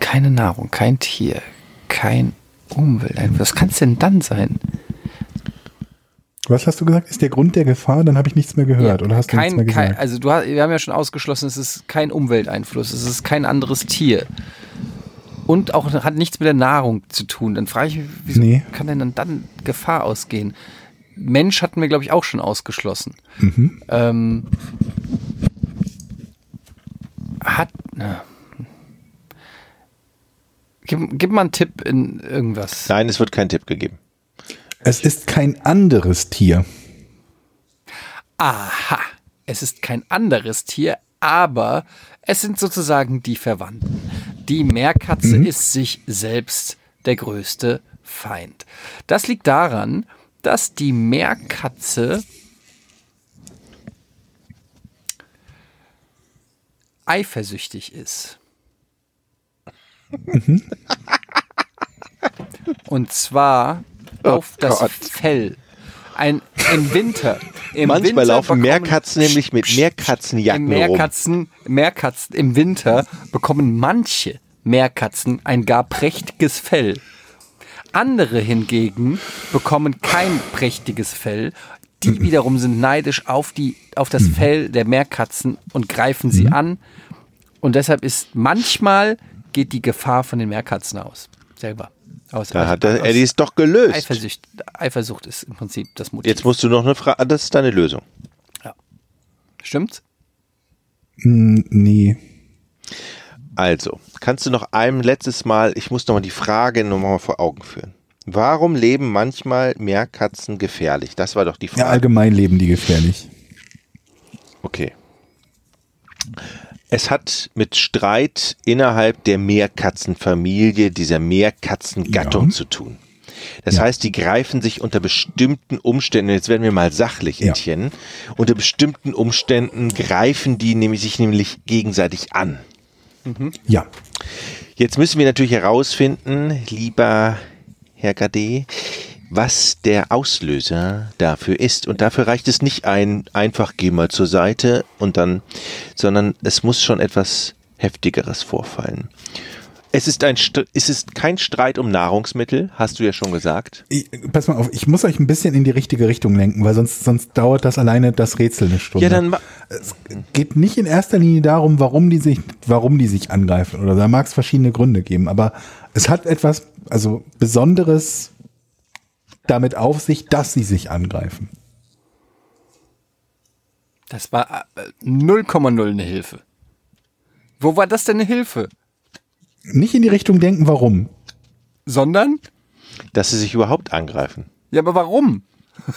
Keine Nahrung, kein Tier, kein Umwelteinfluss. Was kann es denn dann sein? Was hast du gesagt? Ist der Grund der Gefahr? Dann habe ich nichts mehr gehört. Oder hast du kein, nichts mehr kein, gesagt? also du, hast- wir haben ja schon ausgeschlossen, es ist kein Umwelteinfluss, es ist kein anderes Tier. Und auch hat nichts mit der Nahrung zu tun. Dann frage ich mich, wieso Nee. kann denn dann, dann Gefahr ausgehen? Mensch hatten wir, glaube ich, auch schon ausgeschlossen. Mhm. Ähm, hat. Na. Gib, gib mal einen Tipp in irgendwas. Nein, es wird kein Tipp gegeben. Es ist kein anderes Tier. Aha, es ist kein anderes Tier, aber es sind sozusagen die Verwandten. Die Meerkatze ist sich selbst der größte Feind. Das liegt daran, dass die Meerkatze eifersüchtig ist. Und zwar auf das. Fell. Ein, Im Winter. Im Manchmal Winter laufen Meerkatzen nämlich mit Meerkatzenjacken Im Meerkatzen, Meerkatzen im Winter bekommen manche Meerkatzen ein gar prächtiges Fell. Andere hingegen bekommen kein prächtiges Fell. Die wiederum sind neidisch auf, die, auf das Fell der Meerkatzen und greifen sie an. Und deshalb ist manchmal geht die Gefahr von den Meerkatzen aus. Selber. Aus, Da hat aus- der Eddie es doch gelöst. Eifersucht, Eifersucht ist im Prinzip das Motiv. Jetzt musst du noch eine Frage, das ist deine Lösung. Stimmt's? Hm, nee. Also, kannst du noch ein letztes Mal, ich muss nochmal die Frage nochmal vor Augen führen. Warum leben manchmal Meerkatzen gefährlich? Das war doch die Ja, Frage. allgemein leben die gefährlich. Okay. Es hat mit Streit innerhalb der Meerkatzenfamilie, dieser Meerkatzengattung Ja. zu tun. Das Ja. heißt, die greifen sich unter bestimmten Umständen, jetzt werden wir mal sachlich, Ja. Etienne, unter bestimmten Umständen greifen die nämlich sich nämlich gegenseitig an. Ja. Jetzt müssen wir natürlich herausfinden, lieber Herr Gade, was der Auslöser dafür ist. Und dafür reicht es nicht ein, einfach geh mal zur Seite und dann, sondern es muss schon etwas Heftigeres vorfallen. Es ist, ein, es ist kein Streit um Nahrungsmittel, hast du ja schon gesagt. Ich, pass mal auf, ich muss euch ein bisschen in die richtige Richtung lenken, weil sonst, sonst dauert das alleine das Rätsel eine Stunde. Ja, dann es geht nicht in erster Linie darum, warum die sich, warum die sich angreifen. Oder da mag es verschiedene Gründe geben, aber es hat etwas, also Besonderes damit auf sich, dass sie sich angreifen. Das war 0,0 äh, eine Hilfe. Wo war das denn eine Hilfe? Nicht in die Richtung denken, warum. Sondern? Dass sie sich überhaupt angreifen. Ja, aber warum?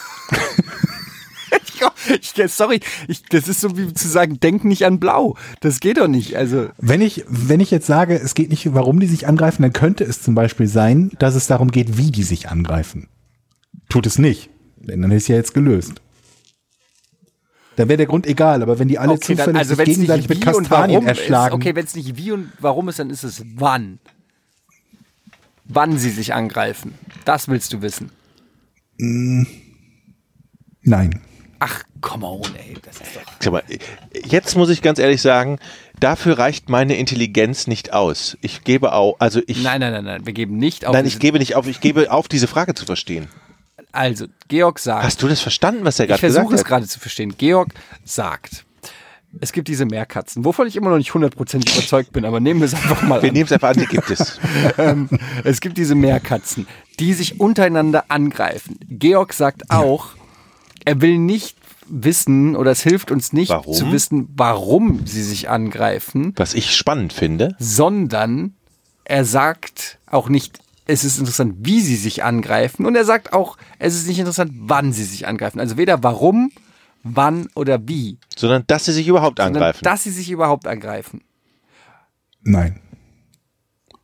ich, sorry, ich, das ist so wie zu sagen, denk nicht an Blau. Das geht doch nicht. Also wenn ich wenn ich jetzt sage, es geht nicht, warum die sich angreifen, dann könnte es zum Beispiel sein, dass es darum geht, wie die sich angreifen. Tut es nicht, denn dann ist ja jetzt gelöst. Dann wäre der Grund egal, aber wenn die alle okay, zufällig dann, also sich gegenseitig mit Kastanien erschlagen. Ist, okay, wenn es nicht wie und warum ist, dann ist es wann. Wann sie sich angreifen. Das willst du wissen. Mm, nein. Ach, come on, ey. Das ist doch. Mal, jetzt muss ich ganz ehrlich sagen, dafür reicht meine Intelligenz nicht aus. Ich gebe auch, also ich. Nein, nein, nein, nein. Wir geben nicht auf. Nein, ich gebe nicht auf. Ich gebe auf, diese Frage zu verstehen. Also, Georg sagt. Hast du das verstanden, was er gerade gesagt hat? Ich versuche es gerade zu verstehen. Georg sagt, es gibt diese Meerkatzen, wovon ich immer noch nicht hundertprozentig überzeugt bin, aber nehmen wir es einfach mal wir an. Wir nehmen es einfach an, die gibt es. ähm, es gibt diese Meerkatzen, die sich untereinander angreifen. Georg sagt auch, er will nicht wissen oder es hilft uns nicht warum? zu wissen, warum sie sich angreifen. Was ich spannend finde. Sondern er sagt auch nicht, es ist interessant, wie sie sich angreifen. Und er sagt auch, es ist nicht interessant, wann sie sich angreifen. Also weder warum, wann oder wie. Sondern dass sie sich überhaupt sondern angreifen. Dass sie sich überhaupt angreifen. Nein.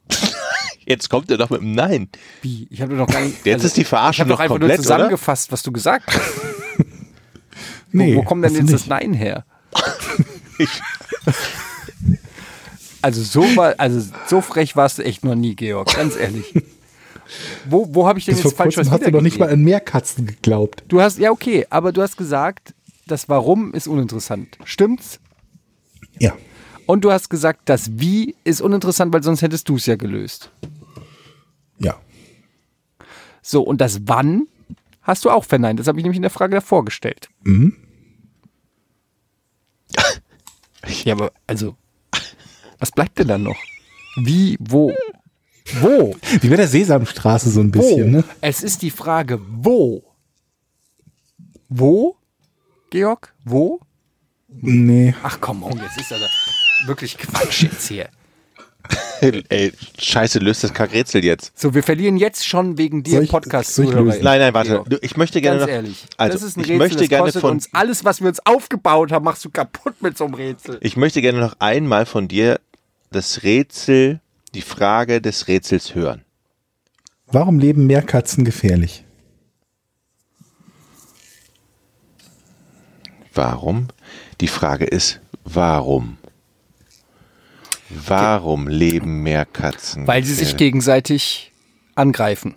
Jetzt kommt er doch mit einem Nein. Wie? Ich habe doch gar nicht. Jetzt also, ist die Verarschung ich noch einfach komplett, nur zusammengefasst, oder? was du gesagt hast. nee, wo, wo kommt denn jetzt nicht. das Nein her? ich. Also so war, also so frech warst du echt noch nie, Georg, ganz ehrlich. Wo, wo habe ich denn Bis jetzt vor falsch was hast du doch nicht mal an Meerkatzen geglaubt. Du hast, ja okay, aber du hast gesagt, das Warum ist uninteressant. Stimmt's? Ja. Und du hast gesagt, das Wie ist uninteressant, weil sonst hättest du es ja gelöst. Ja. So, und das Wann hast du auch verneint. Das habe ich nämlich in der Frage davor gestellt. Mhm. ja, aber also, was bleibt denn dann noch? Wie, wo, wo? Wie bei der Sesamstraße so ein bisschen, wo? ne? Es ist die Frage, wo? Wo? Georg? Wo? Nee. Ach komm, oh, jetzt ist also wirklich Quatsch jetzt hier. Ey, scheiße, löst das Kackrätsel jetzt. So, wir verlieren jetzt schon wegen dir podcast Nein, nein, warte. Du, ich möchte gerne Ganz noch, ehrlich, also, das ist ein ich Rätsel, möchte gerne von uns alles, was wir uns aufgebaut haben, machst du kaputt mit so einem Rätsel. Ich möchte gerne noch einmal von dir das Rätsel die Frage des Rätsels hören. Warum leben Meerkatzen gefährlich? Warum? Die Frage ist, warum? Warum leben Meerkatzen? Weil sie sich gegenseitig angreifen.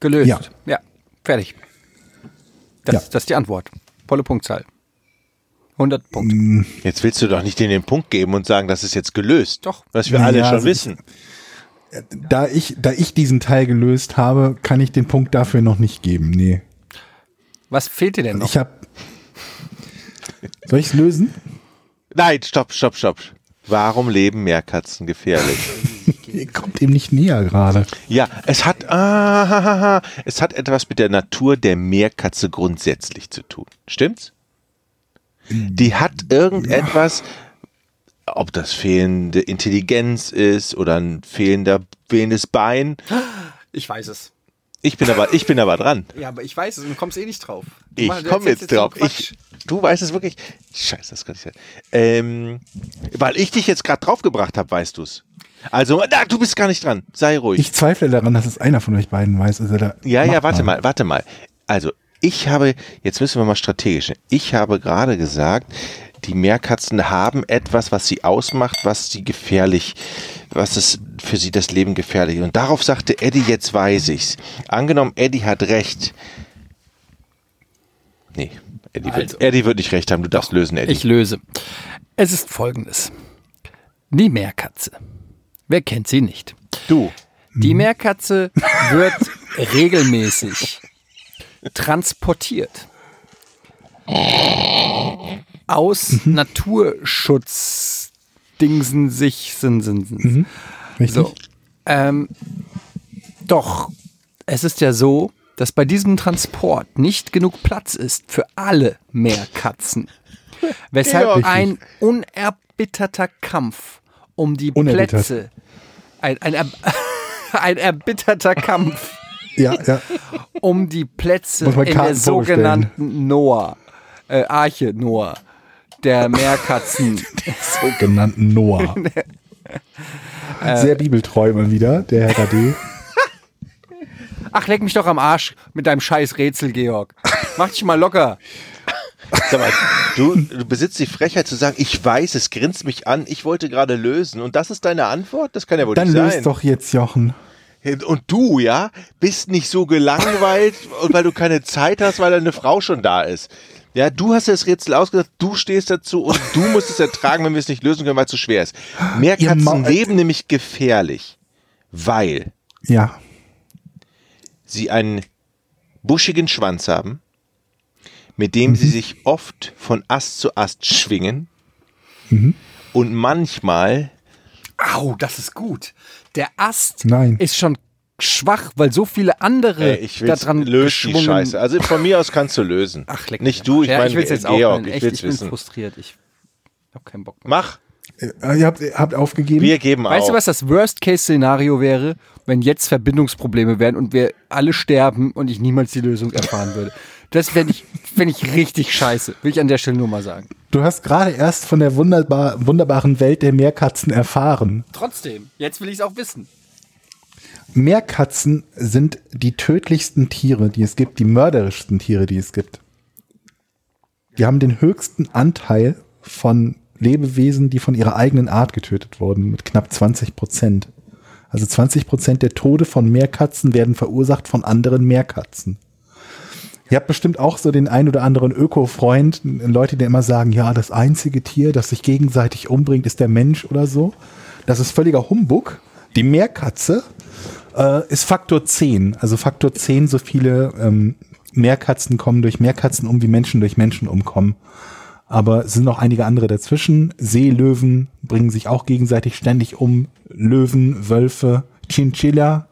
Gelöst. Ja. ja fertig. Das, ja. das ist die Antwort. Volle Punktzahl. 100 Punkte. Mm. Jetzt willst du doch nicht den, den Punkt geben und sagen, das ist jetzt gelöst. Doch. Was wir alle schon also wissen. Da ich, da ich diesen Teil gelöst habe, kann ich den Punkt dafür noch nicht geben. Nee. Was fehlt dir denn noch? Ich habe. Soll ich es lösen? Nein, stopp, stopp, stopp. Warum leben Meerkatzen gefährlich? Kommt ihm nicht näher gerade. Ja, es hat, ah, es hat etwas mit der Natur der Meerkatze grundsätzlich zu tun. Stimmt's? Die hat irgendetwas, ob das fehlende Intelligenz ist oder ein fehlender, fehlendes Bein. Ich weiß es. Ich bin aber, ich bin aber dran. Ja, aber ich weiß es und du kommst eh nicht drauf. Du ich komme jetzt, jetzt drauf. Ich, du weißt es wirklich. Scheiße, das kann ich sein. Ähm, weil ich dich jetzt gerade draufgebracht habe, weißt du es. Also, na, du bist gar nicht dran. Sei ruhig. Ich zweifle daran, dass es einer von euch beiden weiß. Also ja, ja, warte mal. mal, warte mal. Also, ich habe, jetzt müssen wir mal strategisch. Ich habe gerade gesagt, die Meerkatzen haben etwas, was sie ausmacht, was sie gefährlich, was es für sie das Leben gefährlich. Und darauf sagte Eddie, jetzt weiß ich's. Angenommen, Eddie hat recht. Nee, Eddie, also, wird, Eddie wird nicht recht haben. Du darfst lösen, Eddie. Ich löse. Es ist folgendes. Die Meerkatze. Wer kennt sie nicht? Du. Die Meerkatze wird regelmäßig transportiert aus Naturschutz Dingsen sich sind, sind, sind. Mhm. Richtig? So. Ähm, doch, es ist ja so, dass bei diesem Transport nicht genug Platz ist für alle Meerkatzen. Weshalb Richtig. ein unerbitterter Kampf um die. Plätze, ein, ein, ein erbitterter Kampf Ja, ja. um die Plätze in der sogenannten Noah, äh, Arche Noah, der Meerkatzen. Sogenannten Noah. Äh. Sehr bibeltreu mal wieder, der Herr Rade. Ach, leck mich doch am Arsch mit deinem scheiß Rätsel, Georg. Mach dich mal locker. Sag mal, du, du besitzt die Frechheit zu sagen, ich weiß, es grinst mich an, ich wollte gerade lösen. Und das ist deine Antwort? Das kann ja wohl Dann nicht sein. löst doch jetzt, Jochen. Und du, ja, bist nicht so gelangweilt, und weil du keine Zeit hast, weil deine Frau schon da ist. Ja, du hast das Rätsel ausgedacht, du stehst dazu und du musst es ertragen, wenn wir es nicht lösen können, weil es zu schwer ist. Meerkatzen leben nämlich gefährlich, weil Ja. sie einen buschigen Schwanz haben, mit dem Mhm. sie sich oft von Ast zu Ast schwingen Mhm. und manchmal Au, das ist gut. Der Ast Nein. ist schon schwach, weil so viele andere Ey, ich will daran lösen die Scheiße. Also von mir aus kannst du lösen. Ach, leck Nicht du, ich ja, meine ich will's jetzt auch Georg, nennen. ich Echt, will's ich bin wissen. frustriert. Ich hab keinen Bock mehr. Mach, Äh, Ihr habt, ihr habt aufgegeben? wir geben Weißt auf. du, was das Worst-Case-Szenario wäre, wenn jetzt Verbindungsprobleme wären und wir alle sterben und ich niemals die Lösung erfahren würde? Das fände ich, fänd ich richtig scheiße. Will ich an der Stelle nur mal sagen. Du hast gerade erst von der wunderbar, wunderbaren Welt der Meerkatzen erfahren. Trotzdem, jetzt will ich es auch wissen. Meerkatzen sind die tödlichsten Tiere, die es gibt, die mörderischsten Tiere, die es gibt. Die haben den höchsten Anteil von Lebewesen, die von ihrer eigenen Art getötet wurden, mit knapp 20 Prozent. Also 20 Prozent der Tode von Meerkatzen werden verursacht von anderen Meerkatzen. Ihr habt bestimmt auch so den ein oder anderen Öko-Freund, Leute, die immer sagen, ja, das einzige Tier, das sich gegenseitig umbringt, ist der Mensch oder so. Das ist völliger Humbug. Die Meerkatze äh, ist Faktor 10. Also Faktor 10, so viele ähm, Meerkatzen kommen durch Meerkatzen um, wie Menschen durch Menschen umkommen. Aber es sind noch einige andere dazwischen. Seelöwen bringen sich auch gegenseitig ständig um. Löwen, Wölfe, Chinchilla,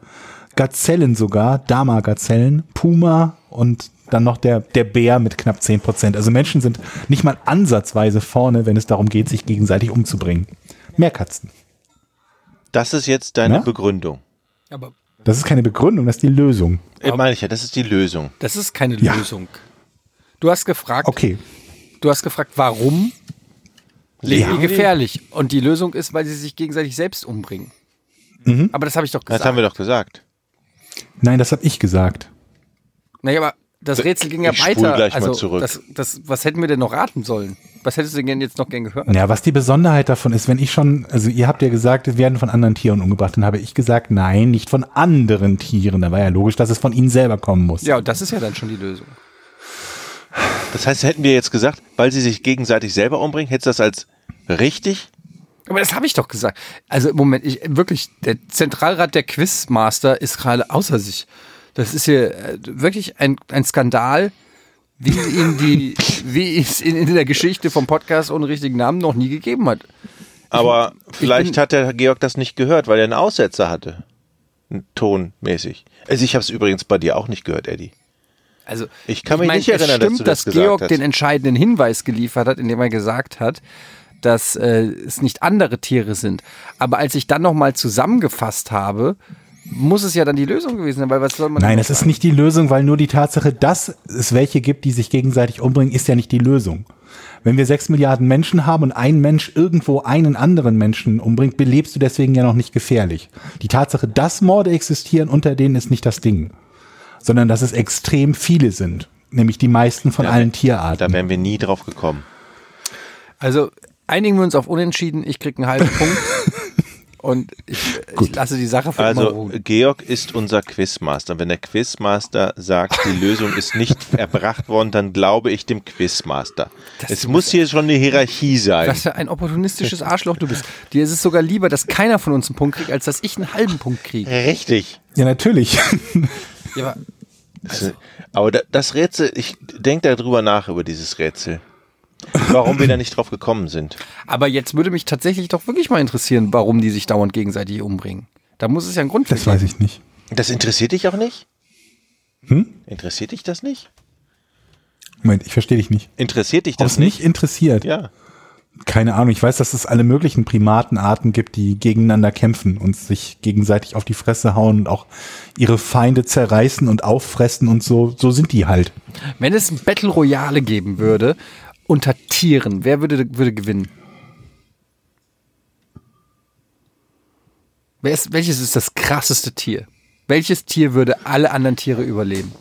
Gazellen sogar, Dama-Gazellen, Puma und dann noch der, der Bär mit knapp 10 Prozent. Also Menschen sind nicht mal ansatzweise vorne, wenn es darum geht, sich gegenseitig umzubringen. Meerkatzen. Das ist jetzt deine Na? Begründung. Aber Das ist keine Begründung, das ist die Lösung. Äh, meine ich ja, das ist die Lösung. das ist keine Ja. Lösung. Du hast gefragt, Okay. du hast gefragt, warum leben Ja. die gefährlich? Und die Lösung ist, weil sie sich gegenseitig selbst umbringen. Mhm. Aber das habe ich doch Das gesagt. haben wir doch gesagt. Nein, das habe ich gesagt. Naja, aber das Rätsel ging ja Ich weiter. gleich mal also, zurück. Das, das, was hätten wir denn noch raten sollen? Was hättest du denn jetzt noch gern gehört? Ja, was die Besonderheit davon ist, wenn ich schon, also ihr habt ja gesagt, es werden von anderen Tieren umgebracht, dann habe ich gesagt, nein, nicht von anderen Tieren. Da war ja logisch, dass es von ihnen selber kommen muss. Ja, und das ist ja dann schon die Lösung. Das heißt, hätten wir jetzt gesagt, weil sie sich gegenseitig selber umbringen, hättest du das als richtig? Aber das habe ich doch gesagt. Also im Moment, ich, wirklich, der Zentralrat der Quizmaster ist gerade außer sich. Das ist hier äh, wirklich ein, ein Skandal, wie ihn die, wie es in, in der Geschichte vom Podcast ohne richtigen Namen noch nie gegeben hat. Aber vielleicht bin- hat der Georg das nicht gehört, weil er einen Aussetzer hatte. Tonmäßig. Also ich habe es übrigens bei dir auch nicht gehört, Eddie. Also Ich kann mich mein, nicht erinnern, es dass stimmt, du das gesagt Georg hast. den entscheidenden Hinweis geliefert hat, indem er gesagt hat, dass äh, es nicht andere Tiere sind. Aber als ich dann nochmal zusammengefasst habe, muss es ja dann die Lösung gewesen sein, weil was soll man Nein, es ist nicht die Lösung, weil nur die Tatsache, dass es welche gibt, die sich gegenseitig umbringen, ist ja nicht die Lösung. Wenn wir sechs Milliarden Menschen haben und ein Mensch irgendwo einen anderen Menschen umbringt, belebst du deswegen ja noch nicht gefährlich. Die Tatsache, dass Morde existieren unter denen ist nicht das Ding, sondern dass es extrem viele sind, nämlich die meisten von Ja, allen Da Tierarten. wären wir nie drauf gekommen. Also einigen wir uns auf Unentschieden, ich krieg einen halben Punkt. Und ich, ich lasse die Sache für Also ruhen. Georg ist unser Quizmaster. Wenn der Quizmaster sagt, die Lösung ist nicht erbracht worden, dann glaube ich dem Quizmaster. Das- es muss hier schon eine Hierarchie sein. Was für ein opportunistisches Arschloch du bist. Dir ist es sogar lieber, dass keiner von uns einen Punkt kriegt, als dass ich einen halben Punkt kriege. Richtig. Ja, natürlich. Ja, aber Das- Aber da, das Rätsel, ich denke darüber nach, über dieses Rätsel. Warum wir da nicht drauf gekommen sind. Aber jetzt würde mich tatsächlich doch wirklich mal interessieren, warum die sich dauernd gegenseitig umbringen. Da muss es ja einen Grund für Das weiß ich nicht. Das interessiert dich auch nicht? Hm? Interessiert dich das nicht? Moment, ich verstehe dich nicht. Interessiert dich das es nicht interessiert? Ja. Keine Ahnung. Ich weiß, dass es alle möglichen Primatenarten gibt, die gegeneinander kämpfen und sich gegenseitig auf die Fresse hauen und auch ihre Feinde zerreißen und auffressen und so. So sind die halt. Wenn es ein Battle Royale geben würde unter Tieren, wer würde, würde gewinnen? Wer ist, welches ist das krasseste Tier? Welches Tier würde alle anderen Tiere überleben?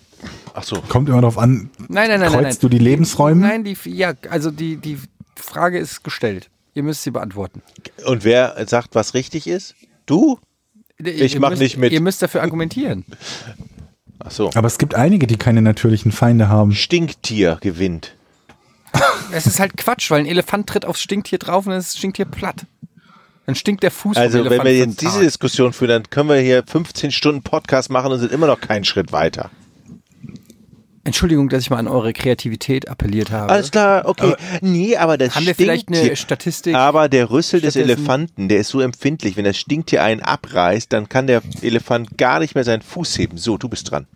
Ach so. Kommt immer darauf an, Nein, nein, nein, nein. kreuzt nein. du die Lebensräume? Nein, die, ja, also die, die Frage ist gestellt. Ihr müsst sie beantworten. Und wer sagt, was richtig ist? Du? Ich Ihr mach müsst, nicht mit. Ihr müsst dafür argumentieren. Ach so. Aber es gibt einige, die keine natürlichen Feinde haben. Stinktier gewinnt. Es ist halt Quatsch, weil ein Elefant tritt aufs Stinktier drauf und dann ist das Stinktier platt. Dann stinkt der Fuß Also, vom wenn wir jetzt diese. Diskussion führen, dann können wir hier 15 Stunden Podcast machen und sind immer noch keinen Schritt weiter. Entschuldigung, dass ich mal an eure Kreativität appelliert habe. Alles klar, okay. nee, aber das Haben wir vielleicht eine Stinktier- Statistik? Aber der Rüssel des? Elefanten, der ist so empfindlich. Wenn das Stinktier einen abreißt, dann kann der Elefant gar nicht mehr seinen Fuß heben. So, du bist dran.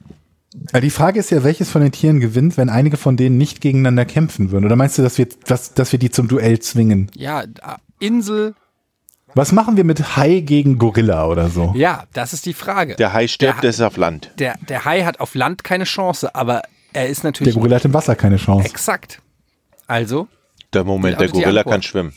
Ja, Die Frage ist ja, welches von den Tieren gewinnt, wenn einige von denen nicht gegeneinander kämpfen würden? Oder meinst du, dass wir, dass, dass wir die zum Duell zwingen? Ja, da- Insel. Was machen wir mit Hai gegen Gorilla oder so? Ja, das ist die Frage. Der Hai stirbt, Der- das ist auf Land. Der, der Hai hat auf Land keine Chance, aber er ist Der natürlich Gorilla hat im Wasser keine Chance. exakt. Also, Der Moment, der Gorilla kann schwimmen.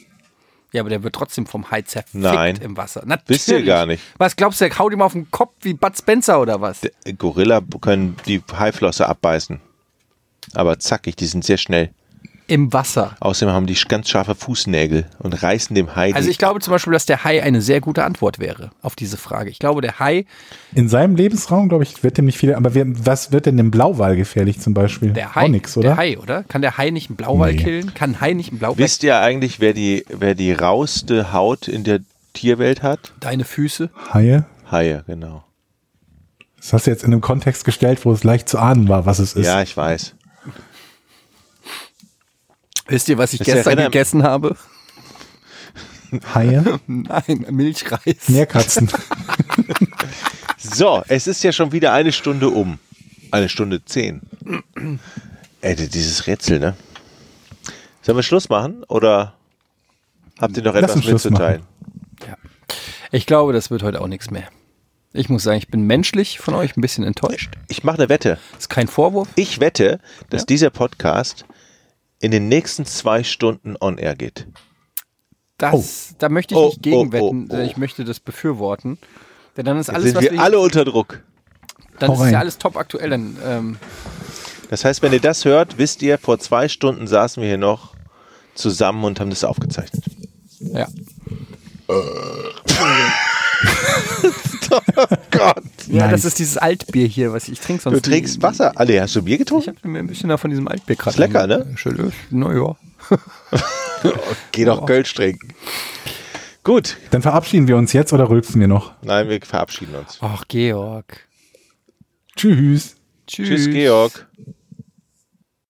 Ja, aber der wird trotzdem vom Hai zerfickt Nein. im Wasser. Natürlich. Wisst ihr gar nicht. Was glaubst du, der haut ihm auf den Kopf wie Bud Spencer oder was? Der Gorilla können die Haiflosse abbeißen. Aber zackig, die sind sehr schnell. Im Wasser. Außerdem haben die ganz scharfe Fußnägel und reißen dem Hai. Also ich glaube zum Beispiel, dass der Hai eine sehr gute Antwort wäre auf diese Frage. Ich glaube, der Hai, In seinem Lebensraum, glaube ich, wird dem nicht viel. Aber wer, was wird denn dem Blauwal gefährlich zum Beispiel? der Hai, Auch nix, oder? der Hai, oder? Kann der Hai nicht einen Blauwal Nee. killen? Kann ein Hai nicht einen Blauwal? Wisst ihr eigentlich, wer die, wer die rauste Haut in der Tierwelt hat? Deine Füße? Haie? Haie, genau. Das hast du jetzt in einem Kontext gestellt, wo es leicht zu ahnen war, was es ist. Ja, ich weiß. Wisst ihr, was ich Das gestern erinnert- gegessen habe? Haie? Nein, Milchreis. Meerkatzen. So, es ist ja schon wieder eine Stunde um. Eine Stunde zehn. Ey, dieses Rätsel, ne? Sollen wir Schluss machen oder habt ihr noch Lass etwas uns Schluss mitzuteilen? Ja. Ich glaube, das wird heute auch nichts mehr. Ich muss sagen, ich bin menschlich von euch ein bisschen enttäuscht. Ich mache eine Wette. Ist kein Vorwurf. Ich wette, dass Ja. dieser Podcast in den nächsten zwei Stunden on air geht. Das, Da möchte ich Oh, nicht gegenwetten. oh, oh, oh. Ich möchte das befürworten. Denn dann ist Jetzt alles, sind was wir alle unter Druck. dann Hau ist ja rein. alles top aktuell. Dann, ähm, Das heißt, wenn ihr das hört, wisst ihr, vor zwei Stunden saßen wir hier noch zusammen und haben das aufgezeichnet. ja. Gott. Ja, Nice. das ist dieses Altbier hier, was ich, ich trinke sonst Du trinkst nie- Wasser. Alle, hast du Bier Ich getrunken? habe mir ein bisschen da von diesem Altbier gerade. Ist lecker, ne? Schön, naja. Geh doch Kölsch trinken. Gut. Dann verabschieden wir uns jetzt oder rülpsen wir noch? Nein, wir verabschieden uns. Ach, Georg. Tschüss. Tschüss. Tschüss, Georg.